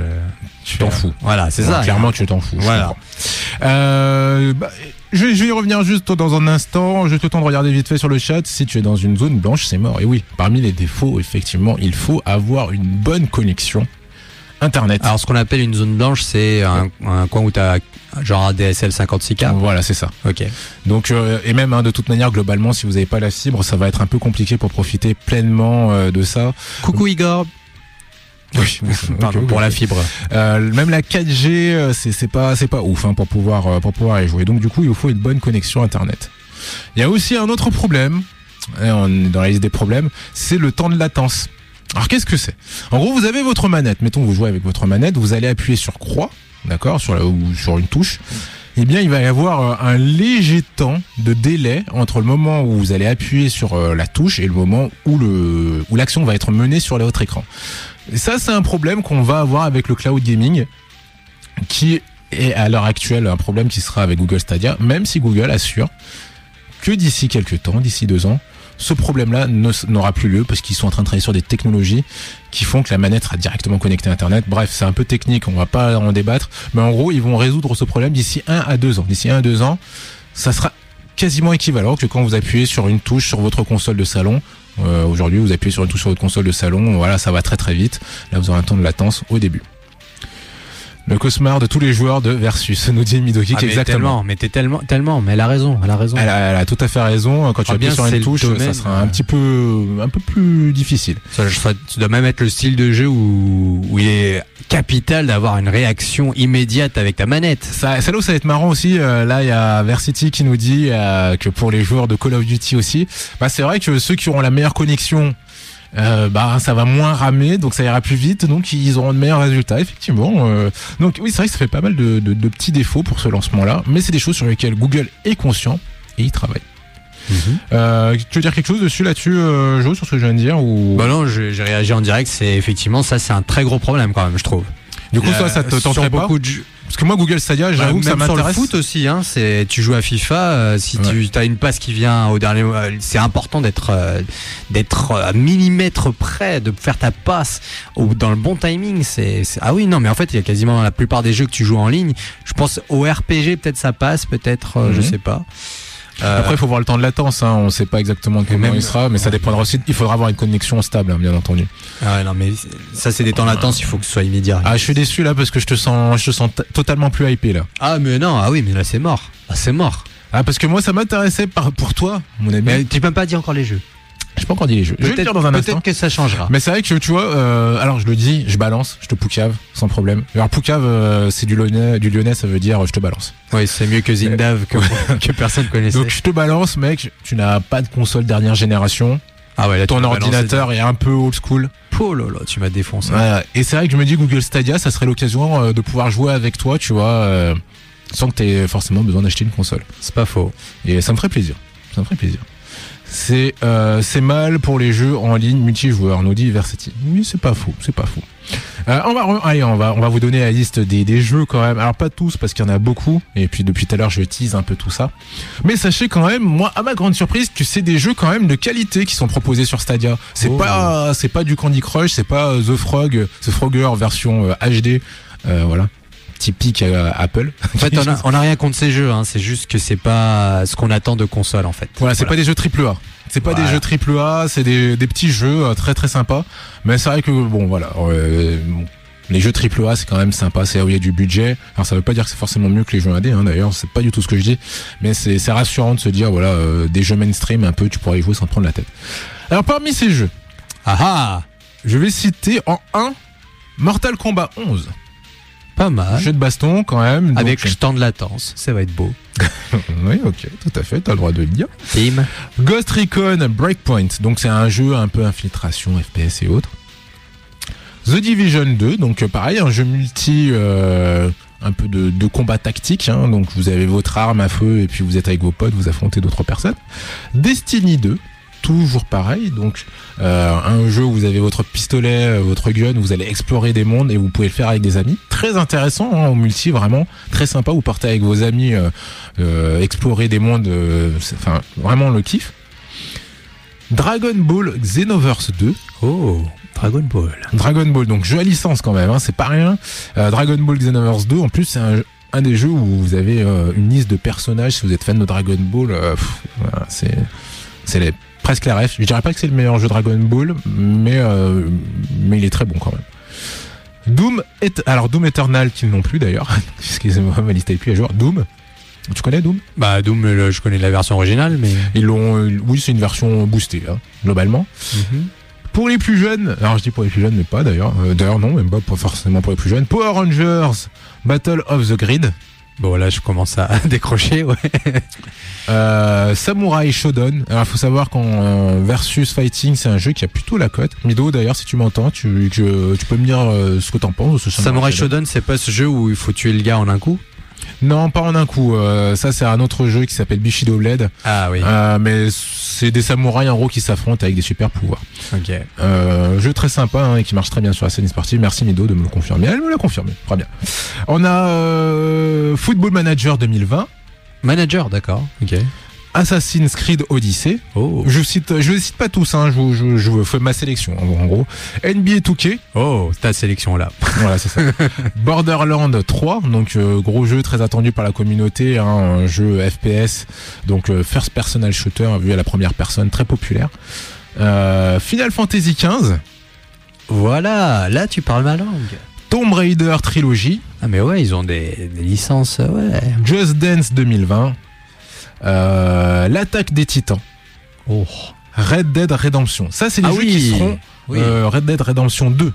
tu t'en fous Voilà, c'est ça. clairement tu t'en fous je Voilà. euh, bah, je, vais- je vais y revenir juste dans un instant juste le temps de regarder vite fait sur le chat si tu es dans une zone blanche c'est mort et oui parmi les défauts effectivement il faut avoir une bonne connexion Internet. Alors, ce qu'on appelle une zone blanche, c'est un, un coin où tu as genre un DSL 56K. Voilà, c'est ça. Ok. Donc euh, et même hein, de toute manière globalement si vous n'avez pas la fibre ça va être un peu compliqué pour profiter pleinement euh, de ça. Coucou Igor. Oui, Pardon, pour la fibre. Euh, même la 4G euh, c'est pas c'est pas ouf hein, pour pouvoir euh, pour pouvoir y jouer. Donc du coup il vous faut une bonne connexion internet. Il y a aussi un autre problème. Et on est dans la liste des problèmes, c'est le temps de latence. Alors qu'est-ce que c'est? En gros, vous avez votre manette. Mettons, vous jouez avec votre manette, vous allez appuyer sur croix, d'accord, sur sur une touche. Eh bien, il va y avoir euh, un léger temps de délai entre le moment où vous allez appuyer sur euh, la touche et le moment où le où l'action va être menée sur votre écran. Et ça, c'est un problème qu'on va avoir avec le cloud gaming, qui est à l'heure actuelle un problème qui sera avec Google Stadia, même si Google assure que d'ici quelques temps, d'ici deux ans, ce problème-là n'aura plus lieu parce qu'ils sont en train de travailler sur des technologies qui font que la manette sera directement connectée à Internet. Bref, c'est un peu technique, on va pas en débattre, mais en gros, ils vont résoudre ce problème d'ici un à deux ans. D'ici un à deux ans, ça sera quasiment équivalent que quand vous appuyez sur une touche sur votre console de salon. Euh, Aujourd'hui, vous appuyez sur une touche sur votre console de salon, voilà, ça va très très vite. Là, vous aurez un temps de latence au début. Le cauchemar de tous les joueurs de Versus, nous dit Midoki, Ah, exactement. mais t'es tellement, tellement, mais elle a raison, elle a raison. Elle a, elle a tout à fait raison. Quand tu Ah, appuies bien, sur une touche, ça sera un petit peu, un peu plus difficile. Ça, tu dois même être le style de jeu où, où il est capital d'avoir une réaction immédiate avec ta manette. Ça, ça, ça va être marrant aussi. euh, là, il y a Versity qui nous dit euh, que pour les joueurs de Call of Duty aussi, bah c'est vrai que ceux qui auront la meilleure connexion. Euh, bah ça va moins ramer donc ça ira plus vite donc ils auront de meilleurs résultats effectivement euh. donc oui c'est vrai que ça fait pas mal de, de- de petits défauts pour ce lancement là mais c'est des choses sur lesquelles Google est conscient et il travaille euh, tu veux dire quelque chose dessus là-dessus euh, Jo sur ce que je viens de dire ou? Bah non, j'ai réagi en direct. C'est effectivement ça, c'est un très gros problème quand même, je trouve. du coup ça Euh, ça te tenterait pas? beaucoup de jeux- parce que moi Google Stadia j'avoue que ça même sur le m'intéresse foot aussi, hein, c'est tu joues à FIFA, euh, si Ouais. tu as une passe qui vient au dernier, euh, c'est important d'être euh, d'être à millimètre près, de faire ta passe ou dans le bon timing. C'est c'est- ah oui non, mais en fait il y a quasiment dans la plupart des jeux que tu joues en ligne. Je pense au RPG peut-être ça passe, peut-être euh, je Mhm. sais pas. Euh, Après, il faut voir le temps de latence. Hein. On sait pas exactement comment même- il sera, mais ça dépendra aussi. Il faudra avoir une connexion stable, hein, bien entendu. ah ouais, non mais ça c'est des temps latence, il faut que ce soit immédiat. Ah, je suis déçu là parce que je te sens, je te sens totalement plus hypé là. Ah mais non, ah oui mais là c'est mort. Ah c'est mort. Ah, parce que moi, ça m'intéressait par pour toi, mon ami. Mais tu peux pas dire encore les jeux. Je peux encore dire les jeux. Peut-être dire dans un peut-être instant. que ça changera. Mais c'est vrai que tu vois, euh, alors je le dis, je balance, je te poucave, sans problème. Alors poucave, euh, c'est du lyonnais, du lyonnais, ça veut dire euh, je te balance. Oui, c'est mieux que Zindav que, que personne connaissait. Donc je te balance, mec. Tu n'as pas de console dernière génération. ah ouais, là, Ton ordinateur est un peu old school. Oh là là, tu m'as défoncé. Ouais, et c'est vrai que je me dis Google Stadia, ça serait l'occasion euh, de pouvoir jouer avec toi, tu vois, euh, sans que tu aies forcément besoin d'acheter une console. C'est pas faux. Et ça me ferait plaisir. Ça me ferait plaisir. C'est euh, c'est mal pour les jeux en ligne multijoueurs, nous dit Versity. Oui, c'est pas faux, c'est pas faux. Euh, on va allez, on va on va vous donner la liste des, des jeux quand même. Alors pas tous parce qu'il y en a beaucoup. Et puis depuis tout à l'heure, je tease un peu tout ça. Mais sachez quand même, moi, à ma grande surprise, que c'est des jeux quand même de qualité qui sont proposés sur Stadia. C'est Oh. pas c'est pas du Candy Crush, c'est pas euh, The Frog, The Frogger version euh, HD. Euh, voilà, typique Apple. En fait, on a, on a rien contre ces jeux, hein. c'est juste que c'est pas ce qu'on attend de console en fait. Voilà, c'est pas des jeux triple A. C'est pas Voilà. des jeux triple A, c'est des, des petits jeux euh, très très sympas. Mais c'est vrai que bon voilà, euh, bon, les jeux triple A c'est quand même sympa, c'est là où il y a du budget. Alors ça veut pas dire que c'est forcément mieux que les jeux indés, hein, d'ailleurs, c'est pas du tout ce que je dis. Mais c'est rassurant de se dire voilà, euh, des jeux mainstream un peu, tu pourrais y jouer sans te prendre la tête. Alors parmi ces jeux, Ah ah je vais citer en 1 Mortal Kombat 11. Pas mal. Jeu de baston quand même. donc-. Avec le temps de latence, ça va être beau. Oui, ok, tout à fait, t'as le droit de le dire. Team. Ghost Recon Breakpoint, donc c'est un jeu un peu infiltration, FPS et autres. The Division 2, donc euh, pareil, un jeu multi, euh, un peu de, de combat tactique, hein, donc vous avez votre arme à feu et puis vous êtes avec vos potes, vous affrontez d'autres personnes. Destiny 2, toujours pareil, donc euh, un jeu où vous avez votre pistolet, euh, votre gun, vous allez explorer des mondes et vous pouvez le faire avec des amis. Très intéressant, hein, au multi, vraiment très sympa. Vous partez avec vos amis, euh, euh, explorer des mondes, euh, enfin vraiment le kiff. Dragon Ball Xenoverse 2. Oh, Dragon Ball. Dragon Ball, donc jeu à licence quand même, hein, c'est pas rien. Dragon Ball Xenoverse 2, en plus c'est un, un des jeux où vous avez une liste de personnages. Si vous êtes fan de Dragon Ball, euh, voilà, c'est c'est les- presque la ref. Je dirais pas que c'est le meilleur jeu Dragon Ball, mais euh, mais il est très bon quand même. Doom est alors Doom Eternal qui non plus d'ailleurs. Excusez-moi, ma liste est plus à jour. Doom. Tu connais Doom? Bah Doom, le- je connais la version originale, mais. Ils l'ont. euh, Oui, c'est une version boostée hein, globalement. Pour les plus jeunes, alors je dis pour les plus jeunes, mais pas d'ailleurs. Euh, d'ailleurs non, même pas forcément pour les plus jeunes. Power Rangers Battle of the Grid. Bon là, je commence à décrocher. Ouais. Euh, Samurai Shodown. Alors, il faut savoir qu'en euh, versus fighting, c'est un jeu qui a plutôt la cote. Mido, d'ailleurs, si tu m'entends, tu, peux me dire euh, ce que t'en penses de ce Samurai Shodown, c'est pas ce jeu où il faut tuer le gars en un coup? Non, pas en un coup. Euh, ça, c'est un autre jeu qui s'appelle Bishido Blade. Ah oui. Euh, mais c'est des samouraïs en gros qui s'affrontent avec des super pouvoirs. Ok. Euh, jeu très sympa hein, et qui marche très bien sur la scène sportive. Merci Mido de me le confirmer. Elle me l'a confirmé. Très bien. On a euh, Football Manager 2020, Manager, d'accord. Ok. Assassin's Creed Odyssey. Oh. Je cite, je les cite pas tous. Hein, je, je, je fais ma sélection en, gros. NBA 2K. Oh, ta sélection là. Voilà, c'est ça. Borderland 3, donc euh, gros jeu très attendu par la communauté, hein, un jeu FPS, donc euh, first personal shooter vu à la première personne, très populaire. Euh, Final Fantasy 15, Voilà, là tu parles ma langue. Tomb Raider Trilogy, Ah mais ouais, ils ont des, des licences, ouais. Just Dance 2020, euh, L'attaque des Titans, Oh. Red Dead Redemption. Ça, c'est les Ah jeux oui. qui seront Oui. euh, Red Dead Redemption 2.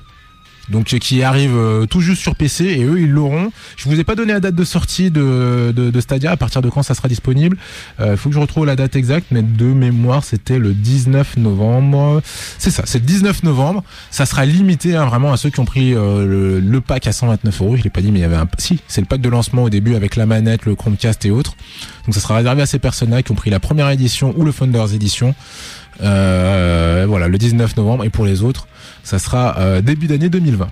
Donc euh, qui arrive euh, tout juste sur PC et eux ils l'auront. Je vous ai pas donné la date de sortie de, Stadia, à partir de quand ça sera disponible. Il faut que je retrouve la date exacte, mais de mémoire c'était le 19 novembre. C'est ça, c'est le 19 novembre. Ça sera limité hein, vraiment à ceux qui ont pris euh, le, pack à 129 euros. Je l'ai pas dit, mais il y avait un. Si, c'est le pack de lancement au début avec la manette, le Chromecast et autres. Donc ça sera réservé à ces personnes-là qui ont pris la première édition ou le Founders Edition. Euh, voilà, le 19 novembre. Et pour les autres, ça sera euh, début d'année 2020.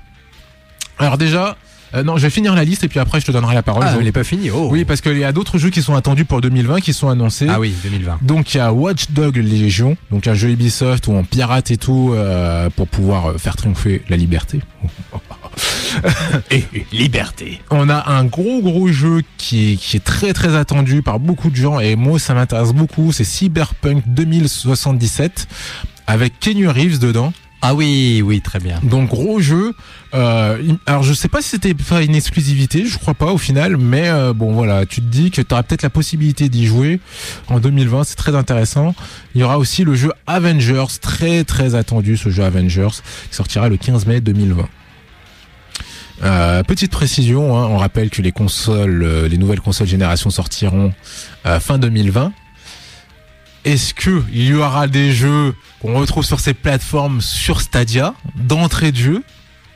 Alors déjà, euh, non, je vais finir la liste et puis après je te donnerai la parole. Ah, Jo. il est pas fini. Oh. Oui, parce qu'il y a d'autres jeux qui sont attendus pour 2020 qui sont annoncés. Ah oui, 2020. Donc il y a Watch Dog Légion, donc un jeu Ubisoft où on pirate et tout euh, pour pouvoir euh, faire triompher la liberté. Et liberté. On a un gros gros jeu qui est, qui est très très attendu par beaucoup de gens et moi ça m'intéresse beaucoup, c'est Cyberpunk 2077 avec Kenny Reeves dedans. Ah oui, oui, très bien. Donc gros jeu. Euh, alors je sais pas si c'était une exclusivité, je crois pas au final, mais euh, bon voilà, tu te dis que tu auras peut-être la possibilité d'y jouer en 2020, c'est très intéressant. Il y aura aussi le jeu Avengers, très très attendu ce jeu Avengers, qui sortira le 15 mai 2020. Euh, petite précision, hein, on rappelle que les les nouvelles consoles génération sortiront fin 2020. Est-ce que il y aura des jeux qu'on retrouve sur ces plateformes sur Stadia d'entrée de jeu?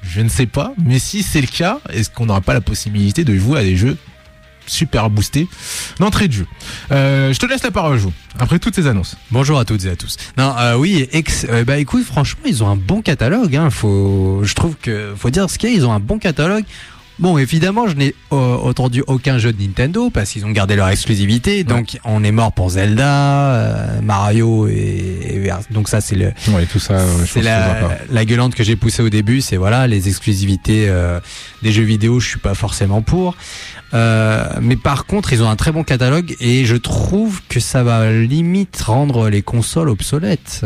Je ne sais pas, mais si c'est le cas, est-ce qu'on n'aura pas la possibilité de jouer à des jeux super boostés d'entrée de jeu? Euh, Je te laisse la parole, Jo. Après toutes ces annonces. Bonjour à toutes et à tous. Non, euh, oui, ex, euh, bah écoute, franchement, ils ont un bon catalogue. Hein. Faut, je trouve que faut dire ce qu'il y. Ils ont un bon catalogue. Bon, évidemment, je n'ai euh, entendu aucun jeu de Nintendo parce qu'ils ont gardé leur exclusivité. Donc, on est mort pour Zelda, euh, Mario et, et donc ça, c'est le, Ouais, tout ça, euh, c'est la, la gueulante que j'ai poussée au début, c'est voilà les exclusivités euh, des jeux vidéo, je suis pas forcément pour. Euh, mais par contre, ils ont un très bon catalogue et je trouve que ça va limite rendre les consoles obsolètes.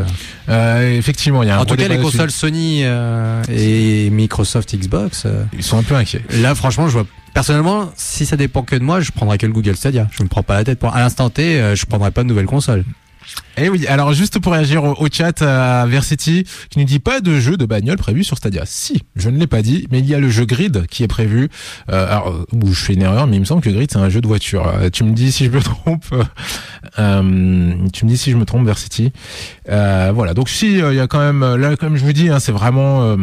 Euh, effectivement, il y a un En tout cas, les consoles Sony euh, et Microsoft Xbox. euh, Ils sont un peu inquiets. là, franchement, je vois. Personnellement, si ça dépend que de moi, je prendrais que le Google Stadia. Je me prends pas la tête pour. À l'instant T, je prendrais pas de nouvelle console. Eh oui, alors juste pour réagir au, au chat à Versity, qui ne dit pas de jeu de bagnole prévu sur Stadia. Si, je ne l'ai pas dit, mais il y a le jeu Grid qui est prévu. Euh, alors, euh, où je fais une erreur, mais il me semble que Grid c'est un jeu de voiture. Euh, tu me dis si je me trompe. euh, euh, tu me dis si je me trompe, Versity. Euh, voilà. Donc si, euh, il y a quand même euh, là, comme je vous dis, hein, c'est vraiment.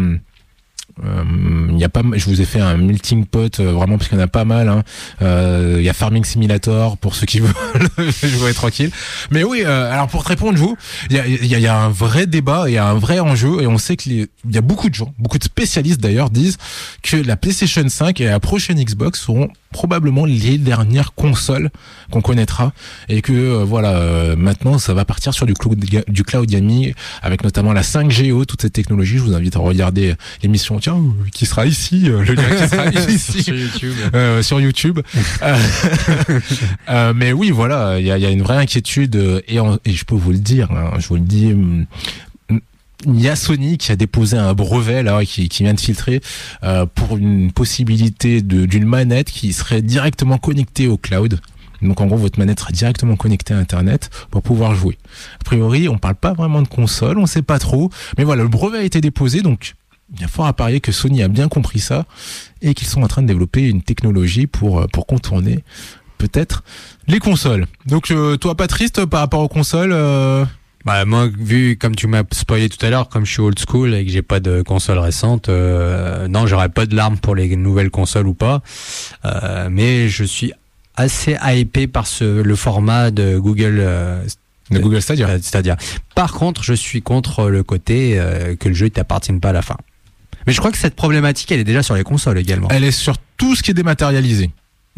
Euh, euh, Il y a pas, je vous ai fait un melting pot euh, vraiment parce qu'il y en a pas mal. hein. Euh, Il y a Farming Simulator pour ceux qui veulent jouer tranquille. Mais oui, alors pour te répondre, vous, il y a, il y, a, il y a un vrai débat, il y a un vrai enjeu, et on sait qu'il y a beaucoup de gens, beaucoup de spécialistes d'ailleurs disent que la PlayStation 5 et la prochaine Xbox seront probablement les dernières consoles qu'on connaîtra, et que euh, voilà, euh, maintenant ça va partir sur du cloud, ga- du cloud gaming, avec notamment la 5G, toutes ces technologies. Je vous invite à regarder l'émission, tiens, qui sera ici, euh, le lien qui sera ici YouTube. euh, sur YouTube. Euh, mais oui, voilà, il y a, y a une vraie inquiétude et, en- et je peux vous le dire, hein, je vous le dis. Il y a Sony qui a déposé un brevet là qui, vient de filtrer euh, pour une possibilité d'une manette qui serait directement connectée au cloud. Donc en gros votre manette sera directement connectée à Internet pour pouvoir jouer. A priori on parle pas vraiment de console, on sait pas trop, mais voilà le brevet a été déposé donc il y a fort à parier que Sony a bien compris ça et qu'ils sont en train de développer une technologie pour euh, pour contourner peut-être les consoles. Donc euh, toi pas triste par rapport aux consoles Bah moi, vu comme tu m'as spoilé tout à l'heure, comme je suis old school et que j'ai pas de console récente, euh, non, j'aurais pas de larmes pour les nouvelles consoles ou pas. Euh, mais je suis assez hypé par ce le format de Google. euh, de Google Stadia C'est-à-dire, par contre, je suis contre le côté euh, que le jeu ne t'appartienne pas à la fin. Mais je crois que cette problématique, elle est déjà sur les consoles également. Elle est sur tout ce qui est dématérialisé.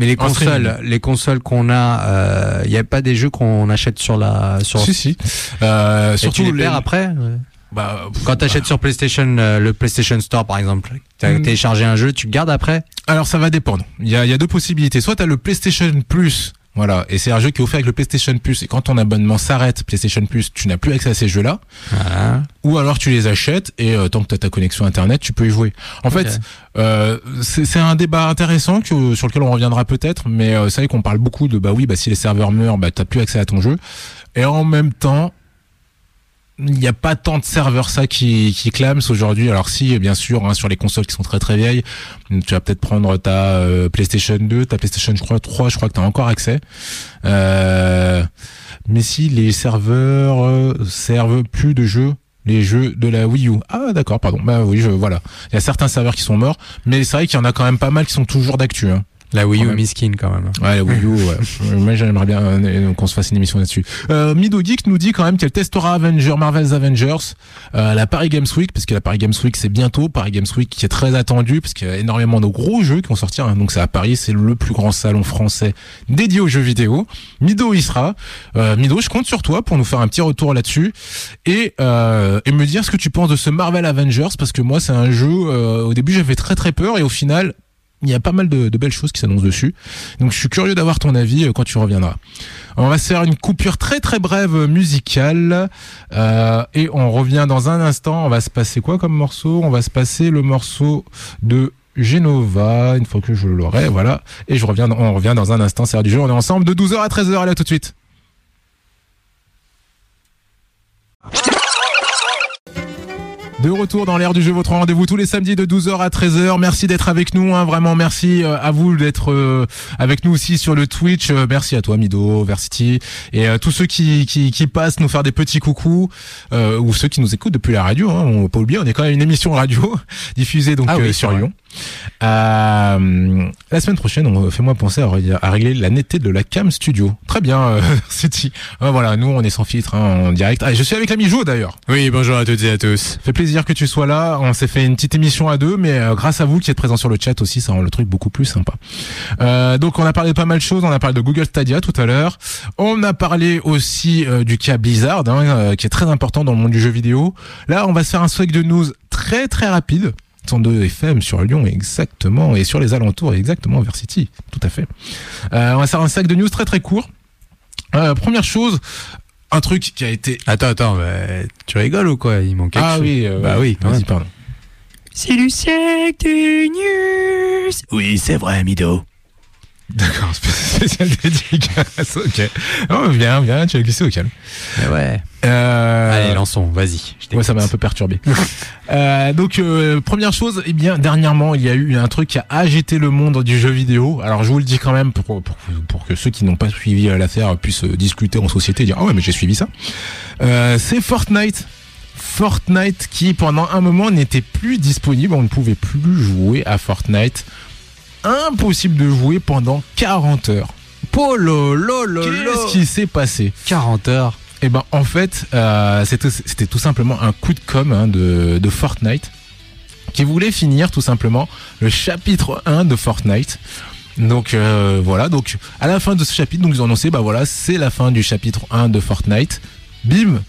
Mais les consoles, les consoles qu'on a, il n'y a pas des jeux qu'on achète sur la sur. Si si. Euh, Et surtout tu les les- après. euh bah, Quand tu achètes sur PlayStation, euh, le PlayStation Store par exemple, tu as Mm. téléchargé un jeu, tu le gardes après Alors ça va dépendre. Il y a, y a deux possibilités. Soit tu as le PlayStation Plus, voilà, et c'est un jeu qui est offert avec le PlayStation Plus. Et quand ton abonnement s'arrête, PlayStation Plus, tu n'as plus accès à ces jeux-là. Voilà. Ou alors tu les achètes et euh, tant que tu as ta connexion Internet, tu peux y jouer. En fait, euh, c'est c'est un débat intéressant que, sur lequel on reviendra peut-être, mais euh, c'est vrai qu'on parle beaucoup de bah oui, bah si les serveurs meurent, bah t'as plus accès à ton jeu. Et en même temps, il n'y a pas tant de serveurs ça qui, qui clament aujourd'hui. Alors si, bien sûr, hein, sur les consoles qui sont très très vieilles, tu vas peut-être prendre ta euh, PlayStation 2, ta PlayStation je crois 3, je crois que tu as encore accès. Euh, mais si les serveurs euh, servent plus de jeux les jeux de la Wii U. Ah d'accord, pardon. Bah oui, je voilà. Il y a certains serveurs qui sont morts, mais c'est vrai qu'il y en a quand même pas mal qui sont toujours d'actu. Hein. La Wii U miskin quand même. Ouais, la Wii U, ouais. Euh, Moi, j'aimerais bien euh, qu'on se fasse une émission là-dessus. Euh, Mido Geek nous dit quand même qu'elle testera Avenger, Marvel's Avengers, euh, à la Paris Games Week, parce que la Paris Games Week, c'est bientôt. Paris Games Week qui est très attendu, parce qu'il y a énormément de gros jeux qui vont sortir. hein. Donc c'est à Paris, c'est le plus grand salon français dédié aux jeux vidéo. Mido y sera. Euh, Mido, je compte sur toi pour nous faire un petit retour là-dessus et, euh, et me dire ce que tu penses de ce Marvel Avengers, parce que moi, c'est un jeu, euh, au début, j'avais très très peur, et au final, il y a pas mal de, belles choses qui s'annoncent dessus. Donc je suis curieux d'avoir ton avis euh, quand tu reviendras. On va se faire une coupure très très brève musicale euh, et on revient dans un instant. On va se passer quoi comme morceau? On va se passer le morceau de Genova, une fois que je l'aurai, voilà. Et je reviens, on revient dans un instant, c'est du jeu. On est ensemble de 12h à 13h, allez à tout de suite. De retour dans l'ère du jeu, votre rendez-vous tous les samedis de 12h à 13h. Merci d'être avec nous, hein, vraiment merci euh, à vous d'être euh, avec nous aussi sur le Twitch. Euh, merci à toi Mido, Versity et euh, tous ceux qui, qui, qui passent nous faire des petits coucous euh, ou ceux qui nous écoutent depuis la radio. Hein, on va pas oublier, on est quand même une émission radio diffusée donc Ah oui, euh, sur. Lyon. Euh, la semaine prochaine, on fais-moi penser à, ré- à régler la netteté de la cam studio. Très bien, euh, City. Euh, voilà, nous on est sans filtre hein, en direct. Ah, je suis avec l'ami Jo d'ailleurs. Oui, bonjour à toutes et à tous. Fait plaisir que tu sois là. On s'est fait une petite émission à deux, mais euh, grâce à vous qui êtes présents sur le chat aussi, ça rend le truc beaucoup plus sympa. Euh, donc on a parlé de pas mal de choses. On a parlé de Google Stadia tout à l'heure. On a parlé aussi euh, du cas Blizzard, hein, qui est très important dans le monde du jeu vidéo. Là, on va se faire un swag de news très très rapide. 102 FM sur Lyon exactement et sur les alentours exactement vers City tout à fait on va faire un sac de news très très court première chose un truc qui a été Attends, attends, bah, tu rigoles ou quoi? Il manque quelque ah chose. oui euh, Bah oui, quand vas-y même. pardon C'est le sac de news. Oui, c'est vrai, Mido. D'accord, spécial dédicace, ok. Oh, viens, viens, tu as glissé au calme. Mais ouais. Euh, Allez, lançons, vas-y. Ouais, ça m'a un peu perturbé. euh, donc, euh, première chose, eh bien, dernièrement, il y a eu un truc qui a agité le monde du jeu vidéo. Alors, je vous le dis quand même pour, pour, pour que ceux qui n'ont pas suivi l'affaire puissent discuter en société et dire, ah ouais, mais j'ai suivi ça. C'est Fortnite. Fortnite qui, pendant un moment, n'était plus disponible. On ne pouvait plus jouer à Fortnite. Impossible de jouer pendant 40 heures. Polo, lolo, Qu'est-ce qui s'est passé? 40 heures. Eh ben, en fait, euh, c'était tout simplement un coup de com hein, de, de Fortnite qui voulait finir tout simplement le chapitre 1 de Fortnite. Donc euh, voilà, donc à la fin de ce chapitre, donc ils ont annoncé, bah voilà, c'est la fin du chapitre 1 de Fortnite. bim,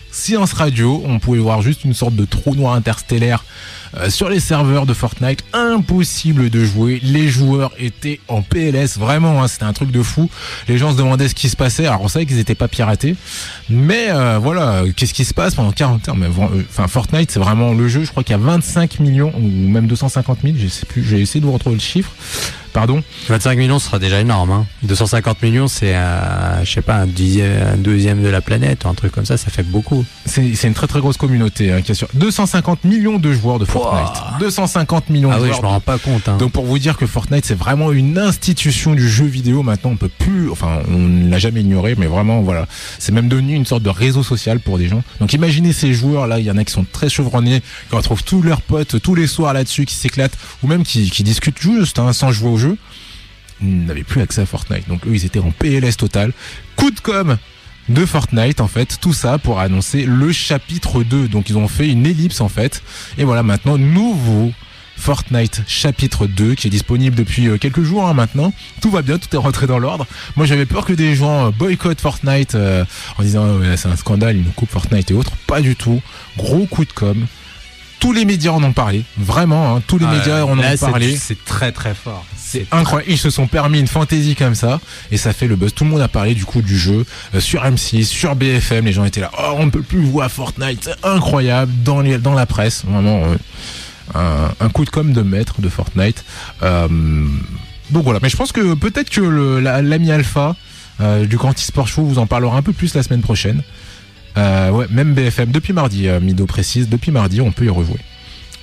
radio. On pouvait voir juste une sorte de trou noir interstellaire euh, sur les serveurs de Fortnite. Impossible de jouer. Les joueurs étaient en PLS. Vraiment, hein, c'était un truc de fou. Les gens se demandaient ce qui se passait. Alors on savait qu'ils n'étaient pas piratés. Mais euh, voilà, qu'est-ce qui se passe pendant 40 heures? Mais, euh, Enfin, Fortnite, c'est vraiment le jeu. Je crois qu'il y a 25 millions ou même 250 000. Je sais plus. J'ai essayé de vous retrouver le chiffre. Pardon 25 millions ce sera déjà énorme. Hein. 250 millions, c'est je sais pas un dixième, un deuxième de la planète, un truc comme ça, ça fait beaucoup. C'est c'est une très très grosse communauté hein, qui a sur 250 millions de joueurs de Fortnite. 250 millions Ah de oui, joueurs. je me rends pas compte. Hein. Donc pour vous dire que Fortnite c'est vraiment une institution du jeu vidéo maintenant on peut plus enfin on ne l'a jamais ignoré mais vraiment voilà c'est même devenu une sorte de réseau social pour des gens donc imaginez ces joueurs là il y en a qui sont très chevronnés qui retrouvent tous leurs potes tous les soirs là-dessus qui s'éclatent ou même qui, qui discutent juste hein, sans jouer au jeu ils n'avaient plus accès à Fortnite donc eux ils étaient en PLS total coup de com de Fortnite en fait, tout ça pour annoncer le chapitre 2. Donc ils ont fait une ellipse en fait. Et voilà maintenant nouveau Fortnite chapitre 2 qui est disponible depuis euh, quelques jours hein, maintenant. Tout va bien, tout est rentré dans l'ordre. Moi j'avais peur que des gens euh, boycottent Fortnite euh, en disant c'est un scandale, ils nous coupent Fortnite et autres. Pas du tout. Gros coup de com. Tous les médias en ont parlé, vraiment, hein, tous les Ah, médias en ont parlé. C'est très très fort. C'est incroyable. Ils se sont permis une fantaisie comme ça et ça fait le buzz. Tout le monde a parlé du coup du jeu euh, sur M6, sur BFM. Les gens étaient là. Oh, on ne peut plus à Fortnite. C'est incroyable dans les dans la presse. Vraiment euh, un, un coup de com de maître de Fortnite. Euh, donc voilà. Mais je pense que peut-être que la- l'ami Alpha euh, du Grand Sport Show vous en parlera un peu plus la semaine prochaine. Euh, ouais, même BFM depuis mardi. euh, Mido précise depuis mardi, on peut y rejouer.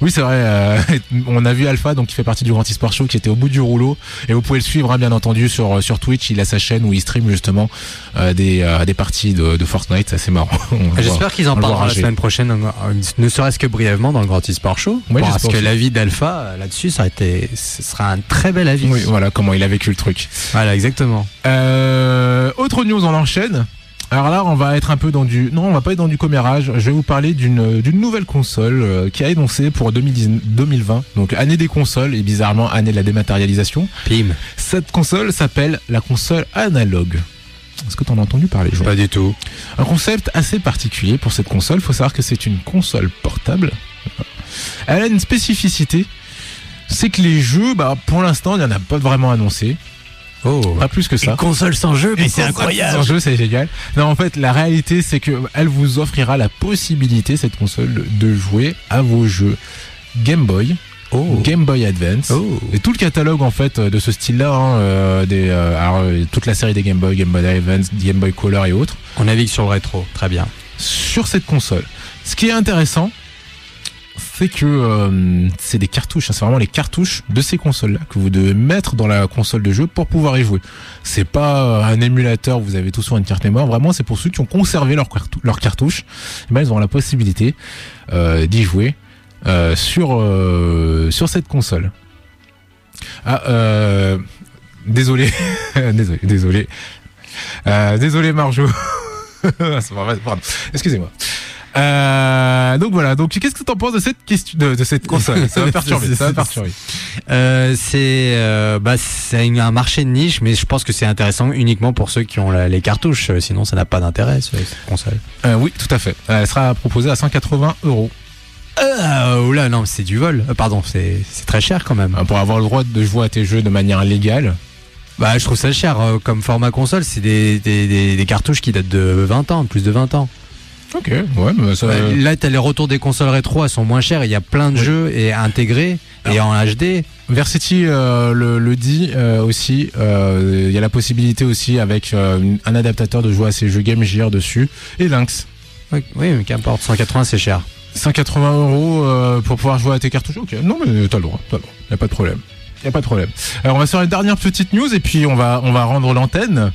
Oui, c'est vrai. euh, on a vu Alpha, donc qui fait partie du Grand Sport Show, qui était au bout du rouleau. Et vous pouvez le suivre, hein, bien entendu, sur sur Twitch. Il a sa chaîne où il stream justement euh, des euh, des parties de, de Fortnite. C'est assez marrant. J'espère qu'ils en parleront la semaine prochaine, euh, ne serait-ce que brièvement dans le Grand e-sport show. Parce que l'avis d'Alpha euh, là-dessus, ça a été, ce sera un très bel avis. Oui, voilà comment il a vécu le truc. Voilà, exactement. Euh, autre news, on enchaîne. Alors là, on va être un peu dans du. Non, on va pas être dans du commérage. Je vais vous parler d'une nouvelle console euh, qui a annoncé pour 2010 2020. Donc année des consoles et bizarrement année de la dématérialisation. Pim. Cette console s'appelle la console analogue. Est-ce que tu en as entendu parler, Pas du tout. Un concept assez particulier pour cette console. Il faut savoir que c'est une console portable. Elle a une spécificité. C'est que les jeux, bah, pour l'instant, il n'y en a pas vraiment annoncé. Oh. Pas plus que ça. console sans jeu, Une console sans jeu, c'est génial. Non, en fait, la réalité, c'est que elle vous offrira la possibilité, cette console, de jouer à vos jeux Game Boy, Oh. Game Boy Advance. Oh. Et tout le catalogue en fait de ce style-là, hein, euh, des, euh, alors, euh, toute la série des Game Boy, Game Boy Advance, Game Boy Color et autres, On navigue sur le rétro. Très bien. sur cette console. Ce qui est intéressant, c'est que euh, c'est des cartouches, hein, c'est vraiment les cartouches de ces consoles-là que vous devez mettre dans la console de jeu pour pouvoir y jouer. C'est pas euh, un émulateur, vous avez tout sur une carte mémoire, vraiment c'est pour ceux qui ont conservé leur, cartou- leur cartouche, eh ben, ils auront la possibilité euh, d'y jouer euh, sur, euh, sur cette console. Ah, euh, désolé, désolé, désolé. Désolé Marjo. Excusez-moi. Euh, donc voilà. Donc qu'est-ce que tu en penses de cette question, de, de cette console? Ça va perturber. ça va perturber. Euh, c'est euh, bah, c'est un marché de niche, mais je pense que c'est intéressant uniquement pour ceux qui ont la- les cartouches. euh, Sinon, ça n'a pas d'intérêt ce- cette console. Euh, oui, tout à fait. Elle sera proposée à 180 euros Euh, oula, non, c'est du vol. Euh, pardon, c'est c'est très cher quand même. Pour avoir le droit de jouer à tes jeux de manière légale. Bah, je trouve ça cher comme format console. C'est des, des, des, des cartouches qui datent de 20 ans, plus de 20 ans. Ok. Ouais, mais ça. Ouais, Là, t'as les retours des consoles rétro, elles sont moins chères. Il y a plein de Oui. jeux et intégrés et en HD. Versity euh, le, le dit euh, aussi. euh, Il y a la possibilité aussi avec euh, un adaptateur de jouer à ces jeux Game Gear dessus et Lynx. Oui, oui, mais qu'importe. 180, c'est cher. 180 euros euh, pour pouvoir jouer à tes cartouches. Ok, non mais t'as le droit, t'as le droit. Y a pas de problème. Y a pas de problème. Alors on va faire une dernière petite news et puis on va on va rendre l'antenne.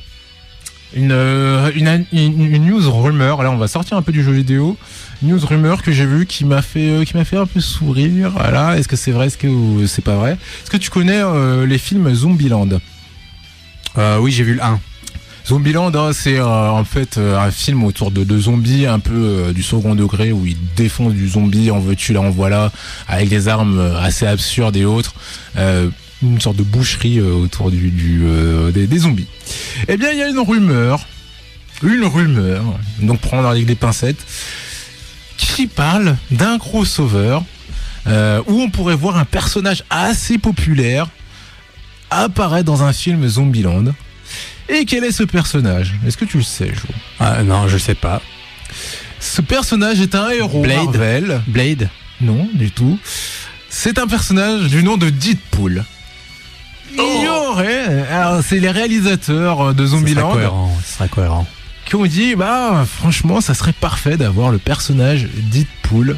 Une, euh, une, une, une news rumeur. Là on va sortir un peu du jeu vidéo. News rumeur que j'ai vue qui m'a fait euh, qui m'a fait un peu sourire. Voilà. Est-ce que c'est vrai? Est-ce que c'est pas vrai? Est-ce que tu connais euh, les films Zombieland? Euh, oui, j'ai vu le 1. Zombieland, hein, c'est euh, en fait euh, un film autour de deux zombies, un peu euh, du second degré où ils défoncent du zombie, en veux-tu, là, en voilà, avec des armes assez absurdes et autres. Une sorte de boucherie euh, autour du, du, euh, des, des zombies. Eh bien, il y a une rumeur une rumeur, donc prendre avec des pincettes, qui parle d'un crossover euh, où on pourrait voir un personnage assez populaire apparaître dans un film Zombieland. Et quel est ce personnage? Est-ce que tu le sais, Jo? Ah, non, je sais pas. Ce personnage est un héros Blade? Marvel. Blade? Non, du tout. C'est un personnage du nom de Deadpool. Il y aurait, alors c'est les réalisateurs de Ça serait Zombieland cohérent. Ça serait cohérent. qui ont dit bah franchement ça serait parfait d'avoir le personnage Deadpool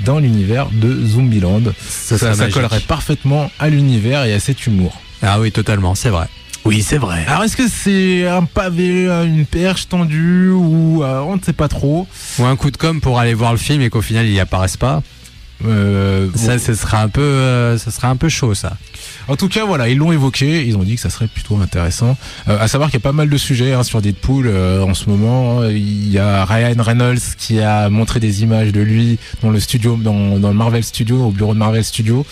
dans l'univers de Zombieland. Ça, Ça, collerait parfaitement à l'univers et à cet humour. Ah oui, totalement, c'est vrai. Oui, c'est vrai. Alors est-ce que c'est un pavé, une perche tendue ou euh, on ne sait pas trop. Ou un coup de com pour aller voir le film et qu'au final il y apparaisse pas. Euh, Ça, ce serait un peu, euh, ça serait un peu chaud, ça. En tout cas, voilà, ils l'ont évoqué, ils ont dit que ça serait plutôt intéressant. Euh, à savoir qu'il y a pas mal de sujets hein, sur Deadpool euh, en ce moment. Il y a Ryan Reynolds qui a montré des images de lui dans le studio, dans, le Marvel Studio, au bureau de Marvel Studio.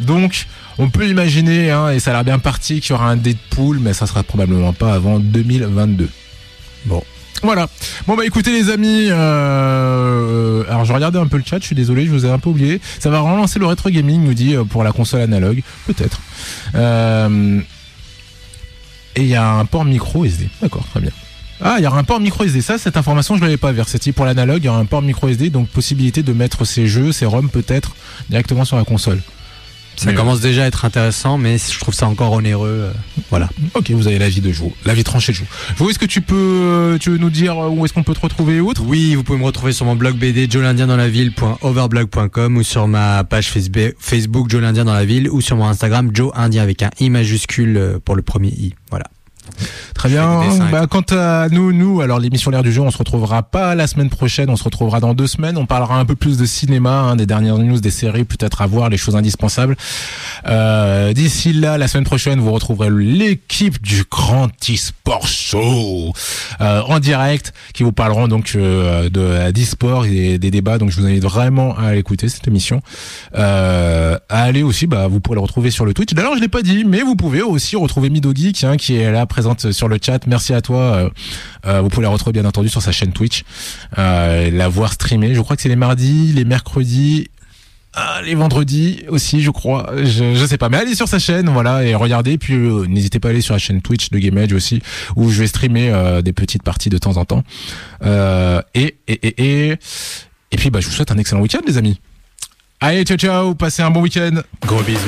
Donc, on peut imaginer, hein, et ça a l'air bien parti, qu'il y aura un Deadpool, mais ça sera probablement pas avant 2022. Bon. Voilà. Bon bah écoutez les amis, euh, alors je regardais un peu le chat, je suis désolé, je vous ai un peu oublié. Ça va relancer le rétro gaming, nous dit euh, pour la console analogue, peut-être. Euh, et il y a un port micro SD. D'accord, très bien. Ah, il y aura un port micro SD. Ça, cette information, je l'avais pas. Versati pour l'analogue, il y aura un port micro SD, donc possibilité de mettre ses jeux, ses ROM peut-être directement sur la console. Ça commence déjà à être intéressant, mais je trouve ça encore onéreux. euh, voilà. Ok, vous avez l'avis de jour, l'avis tranché de jour. Vous, est-ce que tu peux, euh, tu veux nous dire euh, où est-ce qu'on peut te retrouver et autres? Oui, vous pouvez me retrouver sur mon blog BD joelindiendanslaville.overblog.com ou sur ma page Facebook, Facebook Joe l'Indien dans la ville ou sur mon Instagram Joe Indien avec un i majuscule pour le premier i. Voilà. Très bien. Bah, quant à nous, nous, alors l'émission L'air du jeu, on se retrouvera pas la semaine prochaine, on se retrouvera dans deux semaines. On parlera un peu plus de cinéma, hein, des dernières news, des séries, peut-être à voir, les choses indispensables. Euh, D'ici là, la semaine prochaine, vous retrouverez l'équipe du Grand e-sport show euh, en direct, qui vous parleront donc euh, de d'e-sport et des débats. Donc, je vous invite vraiment à écouter cette émission. Euh, à aller aussi, bah, vous pourrez le retrouver sur le Twitch. D'ailleurs, je l'ai pas dit, mais vous pouvez aussi retrouver Midogi, qui, hein, qui est là présente sur le chat. Merci à toi. Euh, euh, vous pouvez la retrouver bien entendu sur sa chaîne Twitch, euh, la voir streamer. Je crois que c'est les mardis, les mercredis. ah, les vendredis aussi, je crois. Je, sais pas, mais allez sur sa chaîne, voilà, et regardez. Puis n'hésitez pas à aller sur la chaîne Twitch de Game Edge aussi, où je vais streamer des petites parties de temps en temps. Et et et et et puis bah je vous souhaite un excellent week-end, les amis. Allez, ciao ciao, passez un bon week-end. Gros bisous.